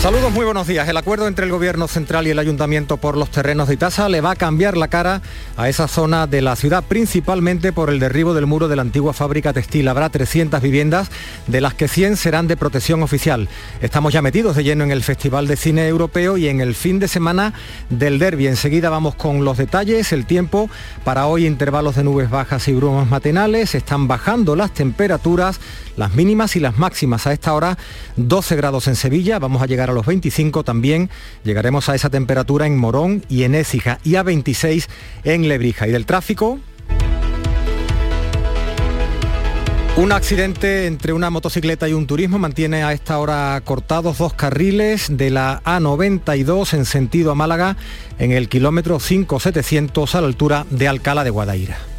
Saludos, muy buenos días. El acuerdo entre el Gobierno Central y el Ayuntamiento por los terrenos de Itasa le va a cambiar la cara a esa zona de la ciudad, principalmente por el derribo del muro de la antigua fábrica textil. Habrá 300 viviendas, de las que 100 serán de protección oficial. Estamos ya metidos de lleno en el Festival de Cine Europeo y en el fin de semana del Derby. Enseguida vamos con los detalles, el tiempo. Para hoy intervalos de nubes bajas y brumas matinales. Están bajando las temperaturas, las mínimas y las máximas. A esta hora 12 grados en Sevilla. Vamos a llegar a los 25 también. Llegaremos a esa temperatura en Morón y en Écija y a 26 en Lebrija. ¿Y del tráfico? Un accidente entre una motocicleta y un turismo mantiene a esta hora cortados dos carriles de la A92 en sentido a Málaga en el kilómetro 5700 a la altura de Alcalá de Guadaira.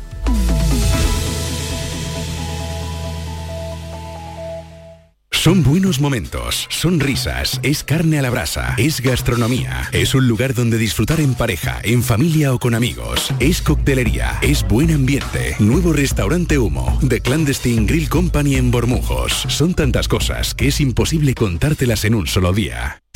Son buenos momentos, son risas, es carne a la brasa, es gastronomía, es un lugar donde disfrutar en pareja, en familia o con amigos, es coctelería, es buen ambiente, nuevo restaurante Humo, The Clandestine Grill Company en Bormujos. Son tantas cosas que es imposible contártelas en un solo día.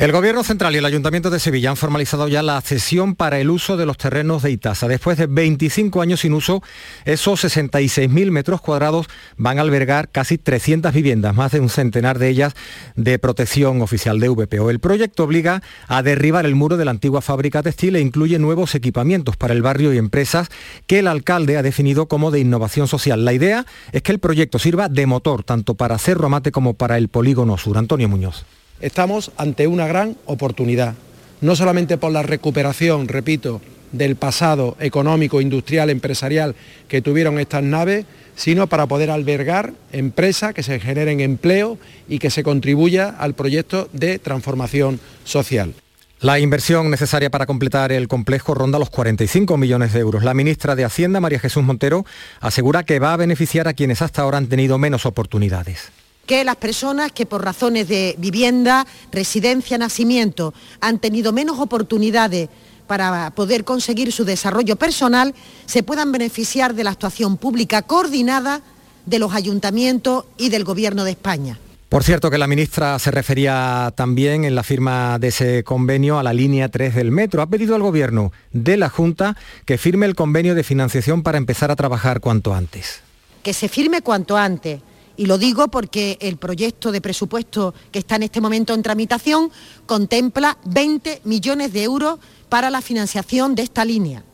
El Gobierno Central y el Ayuntamiento de Sevilla han formalizado ya la cesión para el uso de los terrenos de Itasa. Después de 25 años sin uso, esos 66.000 metros cuadrados van a albergar casi 300 viviendas, más de un centenar de ellas de protección oficial de VPO. El proyecto obliga a derribar el muro de la antigua fábrica textil e incluye nuevos equipamientos para el barrio y empresas que el alcalde ha definido como de innovación social. La idea es que el proyecto sirva de motor tanto para Cerro Amate como para el Polígono Sur. Antonio Muñoz. Estamos ante una gran oportunidad, no solamente por la recuperación, repito, del pasado económico, industrial, empresarial que tuvieron estas naves, sino para poder albergar empresas que se generen empleo y que se contribuya al proyecto de transformación social. La inversión necesaria para completar el complejo ronda los 45 millones de euros. La ministra de Hacienda, María Jesús Montero, asegura que va a beneficiar a quienes hasta ahora han tenido menos oportunidades que las personas que por razones de vivienda, residencia, nacimiento han tenido menos oportunidades para poder conseguir su desarrollo personal, se puedan beneficiar de la actuación pública coordinada de los ayuntamientos y del Gobierno de España. Por cierto que la ministra se refería también en la firma de ese convenio a la línea 3 del metro. Ha pedido al Gobierno de la Junta que firme el convenio de financiación para empezar a trabajar cuanto antes. Que se firme cuanto antes y lo digo porque el proyecto de presupuesto que está en este momento en tramitación contempla 20 millones de euros para la financiación de esta línea.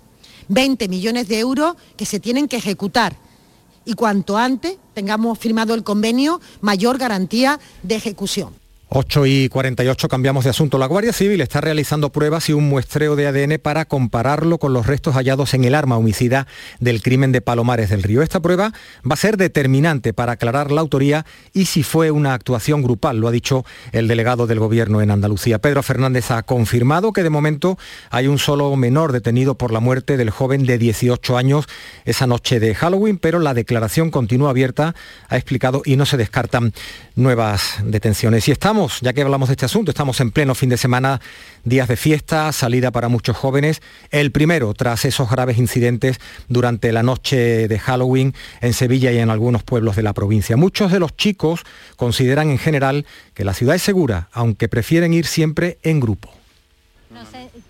20 millones de euros que se tienen que ejecutar y cuanto antes tengamos firmado el convenio, mayor garantía de ejecución. 8 y 48 cambiamos de asunto. La Guardia Civil está realizando pruebas y un muestreo de ADN para compararlo con los restos hallados en el arma homicida del crimen de Palomares del Río. Esta prueba va a ser determinante para aclarar la autoría y si fue una actuación grupal, lo ha dicho el delegado del Gobierno en Andalucía. Pedro Fernández ha confirmado que de momento hay un solo menor detenido por la muerte del joven de 18 años esa noche de Halloween, pero la declaración continúa abierta, ha explicado, y no se descartan nuevas detenciones. Y estamos, ya que hablamos de este asunto, estamos en pleno fin de semana, días de fiesta, salida para muchos jóvenes, el primero tras esos graves incidentes durante la noche de Halloween en Sevilla y en algunos pueblos de la provincia. Muchos de los chicos consideran en general que la ciudad es segura, aunque prefieren ir siempre en grupo.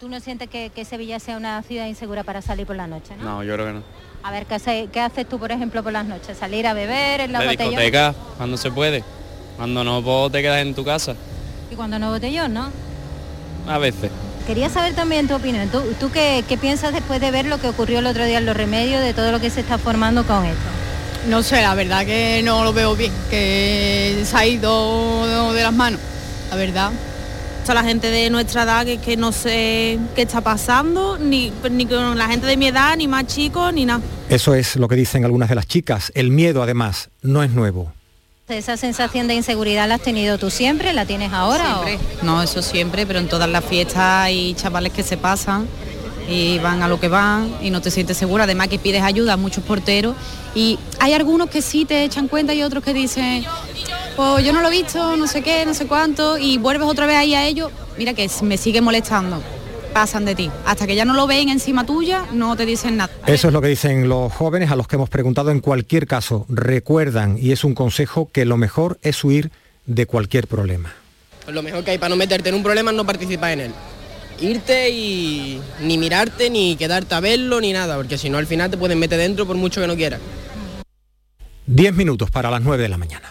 ¿Tú no sientes que, Sevilla sea una ciudad insegura para salir por la noche, no? No, yo creo que no. A ver, ¿qué, ¿qué haces tú, por ejemplo, por las noches? ¿Salir a beber en la, la discoteca, cuando se puede. Cuando no, vos te quedas en tu casa. Y cuando no botellón, ¿no? A veces. Quería saber también tu opinión. ¿Tú, tú qué, piensas después de ver lo que ocurrió el otro día en Los Remedios, de todo lo que se está formando con esto? No sé, la verdad que no lo veo bien, que se ha ido de las manos, la verdad. A la gente de nuestra edad que, que no sé qué está pasando, ni, ni con la gente de mi edad, ni más chicos, ni nada. Eso es lo que dicen algunas de las chicas. El miedo, además, no es nuevo. ¿Esa sensación de inseguridad la has tenido tú siempre? ¿La tienes ahora? Siempre. No, eso siempre, pero en todas las fiestas hay chavales que se pasan y van a lo que van y no te sientes segura. Además que pides ayuda a muchos porteros y hay algunos que sí te echan cuenta y otros que dicen, pues yo no lo he visto, no sé qué, no sé cuánto, y vuelves otra vez ahí a ellos, mira que me sigue molestando pasan de ti. Hasta que ya no lo ven encima tuya, no te dicen nada. Eso es lo que dicen los jóvenes a los que hemos preguntado. En cualquier caso, recuerdan, y es un consejo, que lo mejor es huir de cualquier problema. lo mejor que hay para no meterte en un problema es no participar en él. Irte y ni mirarte, ni quedarte a verlo, ni nada, porque si no al final te pueden meter dentro por mucho que no quieras. Diez minutos para las nueve de la mañana.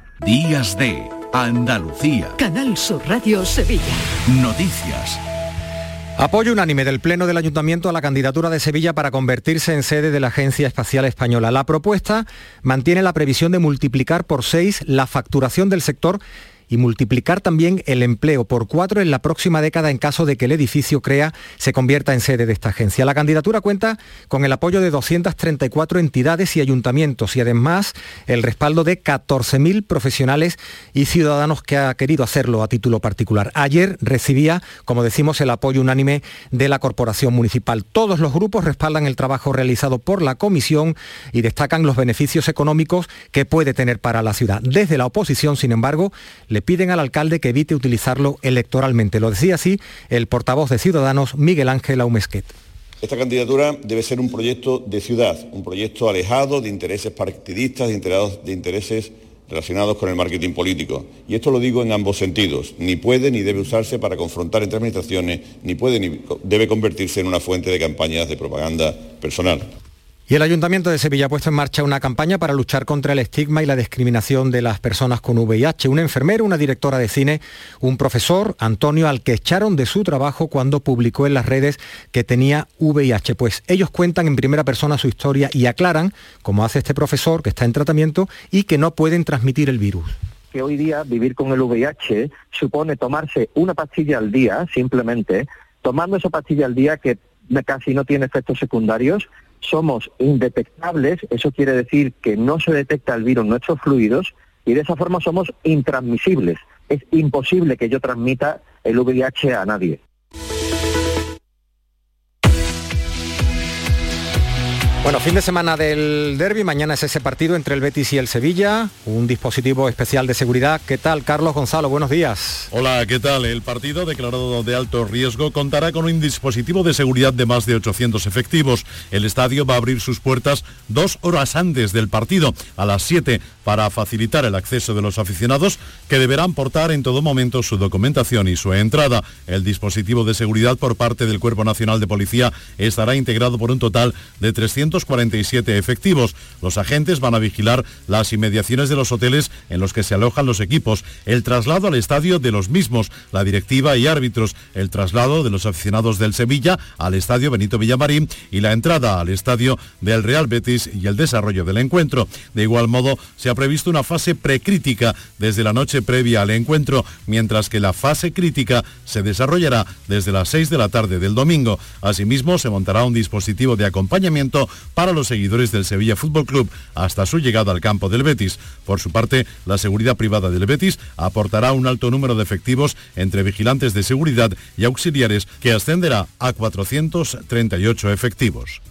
Días de Andalucía. Canal Sur Radio Sevilla. Noticias. Apoyo unánime del Pleno del Ayuntamiento a la candidatura de Sevilla para convertirse en sede de la Agencia Espacial Española. La propuesta mantiene la previsión de multiplicar por seis la facturación del sector y multiplicar también el empleo por cuatro en la próxima década en caso de que el edificio CREA se convierta en sede de esta agencia. La candidatura cuenta con el apoyo de 234 entidades y ayuntamientos y además el respaldo de 14.000 profesionales y ciudadanos que ha querido hacerlo a título particular. Ayer recibía, como decimos, el apoyo unánime de la Corporación Municipal. Todos los grupos respaldan el trabajo realizado por la comisión y destacan los beneficios económicos que puede tener para la ciudad. Desde la oposición, sin embargo, le piden al alcalde que evite utilizarlo electoralmente. Lo decía así el portavoz de Ciudadanos, Miguel Ángel Aumesquet. Esta candidatura debe ser un proyecto de ciudad, un proyecto alejado de intereses partidistas, de intereses relacionados con el marketing político. Y esto lo digo en ambos sentidos. Ni puede ni debe usarse para confrontar entre administraciones, ni puede ni debe convertirse en una fuente de campañas de propaganda personal. Y el Ayuntamiento de Sevilla ha puesto en marcha una campaña para luchar contra el estigma y la discriminación de las personas con VIH. Un enfermero, una directora de cine, un profesor, Antonio, al que echaron de su trabajo cuando publicó en las redes que tenía VIH. Pues ellos cuentan en primera persona su historia y aclaran, como hace este profesor que está en tratamiento, y que no pueden transmitir el virus que hoy día vivir con el VIH supone tomarse una pastilla al día, simplemente, tomando esa pastilla al día que casi no tiene efectos secundarios, somos indetectables, eso quiere decir que no se detecta el virus en nuestros fluidos y de esa forma somos intransmisibles. Es imposible que yo transmita el VIH a nadie. Bueno, fin de semana del derby, mañana es ese partido entre el Betis y el Sevilla, un dispositivo especial de seguridad. ¿Qué tal, Carlos Gonzalo? Buenos días. Hola, ¿qué tal? El partido declarado de alto riesgo contará con un dispositivo de seguridad de más de 800 efectivos. El estadio va a abrir sus puertas dos horas antes del partido, a las 7, para facilitar el acceso de los aficionados que deberán portar en todo momento su documentación y su entrada. El dispositivo de seguridad por parte del Cuerpo Nacional de Policía estará integrado por un total de 347 efectivos. Los agentes van a vigilar las inmediaciones de los hoteles en los que se alojan los equipos, el traslado al estadio de los mismos, la directiva y árbitros, el traslado de los aficionados del Sevilla al estadio Benito Villamarín y la entrada al estadio del Real Betis y el desarrollo del encuentro. De igual modo, se ha previsto una fase precrítica desde la noche previa al encuentro, mientras que la fase crítica se desarrollará desde las 6 de la tarde del domingo. Asimismo, se montará un dispositivo de acompañamiento para los seguidores del Sevilla Fútbol Club hasta su llegada al campo del Betis. Por su parte, la seguridad privada del Betis aportará un alto número de efectivos entre vigilantes de seguridad y auxiliares que ascenderá a 438 efectivos.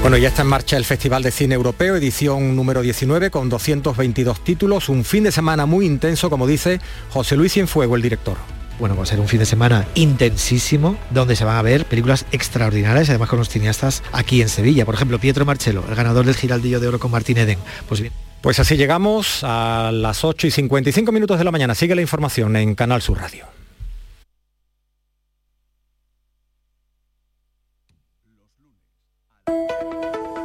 Bueno, ya está en marcha el Festival de Cine Europeo, edición número 19, con 222 títulos, un fin de semana muy intenso, como dice José Luis Cienfuego, el director. Bueno, va a ser un fin de semana intensísimo, donde se van a ver películas extraordinarias, además con los cineastas aquí en Sevilla. Por ejemplo, Pietro Marcello, el ganador del Giraldillo de Oro con Martín Eden. Pues bien. Pues así llegamos a las 8 y 55 minutos de la mañana. Sigue la información en Canal Sur Radio.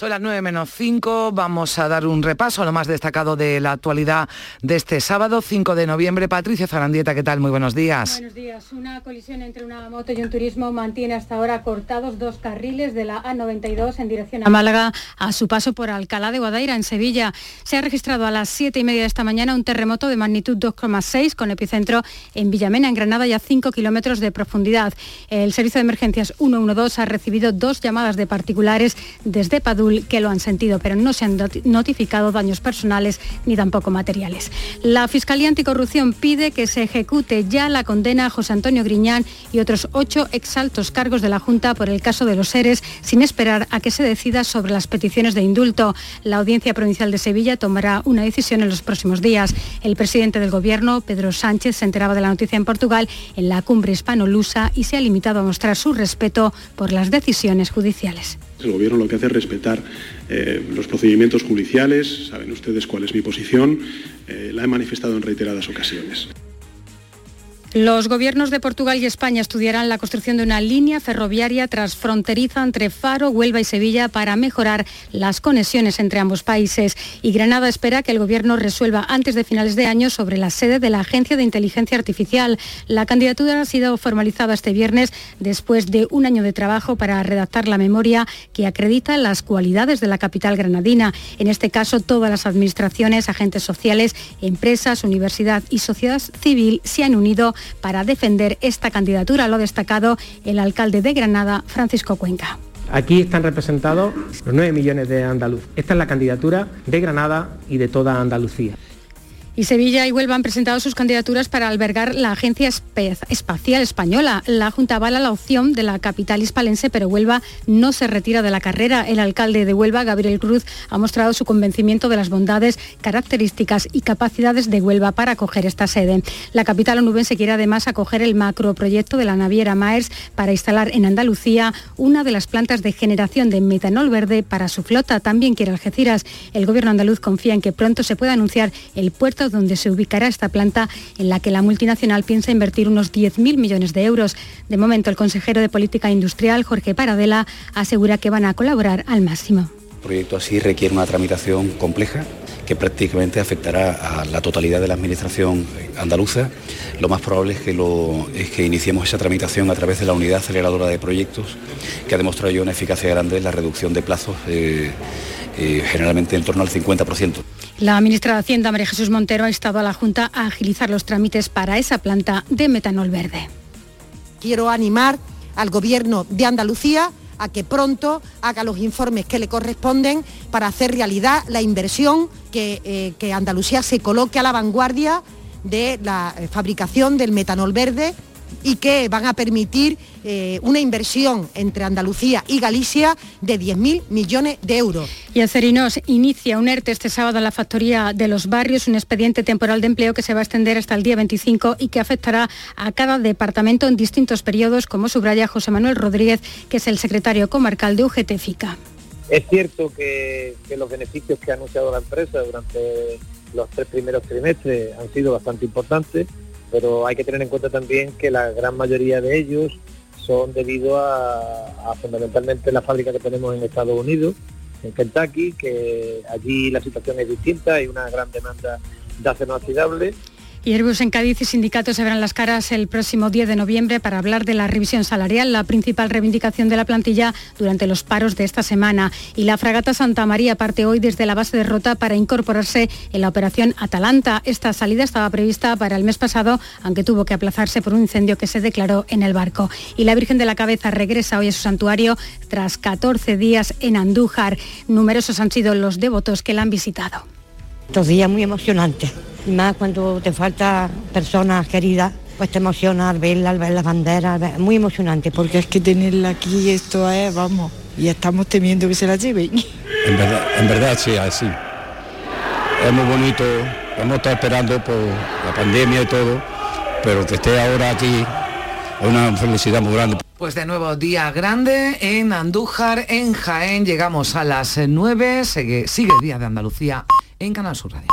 Son las 9 menos 5, vamos a dar un repaso a lo más destacado de la actualidad de este sábado, 5 de noviembre. Patricia Zarandieta, ¿qué tal? Muy buenos días. Buenos días. Una colisión entre una moto y un turismo mantiene hasta ahora cortados dos carriles de la A92 en dirección a Málaga a su paso por Alcalá de Guadaira, en Sevilla. Se ha registrado a las 7 y media de esta mañana un terremoto de magnitud 2,6 con epicentro en Villamena, en Granada, y a 5 kilómetros de profundidad. El Servicio de Emergencias 112 ha recibido dos llamadas de particulares desde Que lo han sentido, pero no se han notificado daños personales ni tampoco materiales. La Fiscalía Anticorrupción pide que se ejecute ya la condena a José Antonio Griñán y otros ocho exaltos cargos de la Junta por el caso de los seres, sin esperar a que se decida sobre las peticiones de indulto. La Audiencia Provincial de Sevilla tomará una decisión en los próximos días. El presidente del Gobierno, Pedro Sánchez, se enteraba de la noticia en Portugal en la cumbre hispano-lusa y se ha limitado a mostrar su respeto por las decisiones judiciales. El Gobierno lo que hace es respetar eh, los procedimientos judiciales, saben ustedes cuál es mi posición, eh, la he manifestado en reiteradas ocasiones. Los gobiernos de Portugal y España estudiarán la construcción de una línea ferroviaria transfronteriza entre Faro, Huelva y Sevilla para mejorar las conexiones entre ambos países. Y Granada espera que el gobierno resuelva antes de finales de año sobre la sede de la Agencia de Inteligencia Artificial. La candidatura ha sido formalizada este viernes después de un año de trabajo para redactar la memoria que acredita las cualidades de la capital granadina. En este caso, todas las administraciones, agentes sociales, empresas, universidad y sociedad civil se han unido para defender esta candidatura, lo ha destacado el alcalde de Granada, Francisco Cuenca. Aquí están representados los 9 millones de andaluz. Esta es la candidatura de Granada y de toda Andalucía. Y Sevilla y Huelva han presentado sus candidaturas para albergar la Agencia Espacial Española. La Junta avala la opción de la capital hispalense, pero Huelva no se retira de la carrera. El alcalde de Huelva, Gabriel Cruz, ha mostrado su convencimiento de las bondades, características y capacidades de Huelva para acoger esta sede. La capital onubense quiere además acoger el macroproyecto de la naviera Maers para instalar en Andalucía una de las plantas de generación de metanol verde para su flota. También quiere Algeciras. El gobierno andaluz confía en que pronto se pueda anunciar el puerto donde se ubicará esta planta en la que la multinacional piensa invertir unos 10.000 millones de euros. De momento, el consejero de Política Industrial, Jorge Paradela, asegura que van a colaborar al máximo. Un proyecto así requiere una tramitación compleja que prácticamente afectará a la totalidad de la administración andaluza. Lo más probable es que, lo, es que iniciemos esa tramitación a través de la unidad aceleradora de proyectos, que ha demostrado ya una eficacia grande en la reducción de plazos, eh, eh, generalmente en torno al 50%. La ministra de Hacienda, María Jesús Montero, ha estado a la Junta a agilizar los trámites para esa planta de metanol verde. Quiero animar al Gobierno de Andalucía a que pronto haga los informes que le corresponden para hacer realidad la inversión que, eh, que Andalucía se coloque a la vanguardia de la eh, fabricación del metanol verde y que van a permitir eh, una inversión entre Andalucía y Galicia de 10.000 millones de euros. Y Acerinos inicia un ERTE este sábado en la factoría de los barrios, un expediente temporal de empleo que se va a extender hasta el día 25 y que afectará a cada departamento en distintos periodos, como subraya José Manuel Rodríguez, que es el secretario comarcal de UGT FICA. Es cierto que, que los beneficios que ha anunciado la empresa durante los tres primeros trimestres han sido bastante importantes, pero hay que tener en cuenta también que la gran mayoría de ellos son debido a, fundamentalmente la fábrica que tenemos en Estados Unidos, en Kentucky, que allí la situación es distinta, hay una gran demanda de acero oxidable y Airbus en Cádiz y sindicatos se verán las caras el próximo 10 de noviembre para hablar de la revisión salarial, la principal reivindicación de la plantilla durante los paros de esta semana. Y la fragata Santa María parte hoy desde la base de Rota para incorporarse en la operación Atalanta. Esta salida estaba prevista para el mes pasado, aunque tuvo que aplazarse por un incendio que se declaró en el barco. Y la Virgen de la Cabeza regresa hoy a su santuario tras 14 días en Andújar. Numerosos han sido los devotos que la han visitado. Estos días muy emocionantes más cuando te falta personas queridas, pues te emociona al verla, al ver las banderas, muy emocionante. Porque es que tenerla aquí, esto es, vamos, y estamos temiendo que se la lleven. En verdad, en verdad sí, así. Es muy bonito, hemos estado esperando por la pandemia y todo, pero que esté ahora aquí una felicidad muy grande. Pues de nuevo día grande en Andújar, en Jaén, llegamos a las 9, sigue, sigue Día de Andalucía en Canal Sur Radio.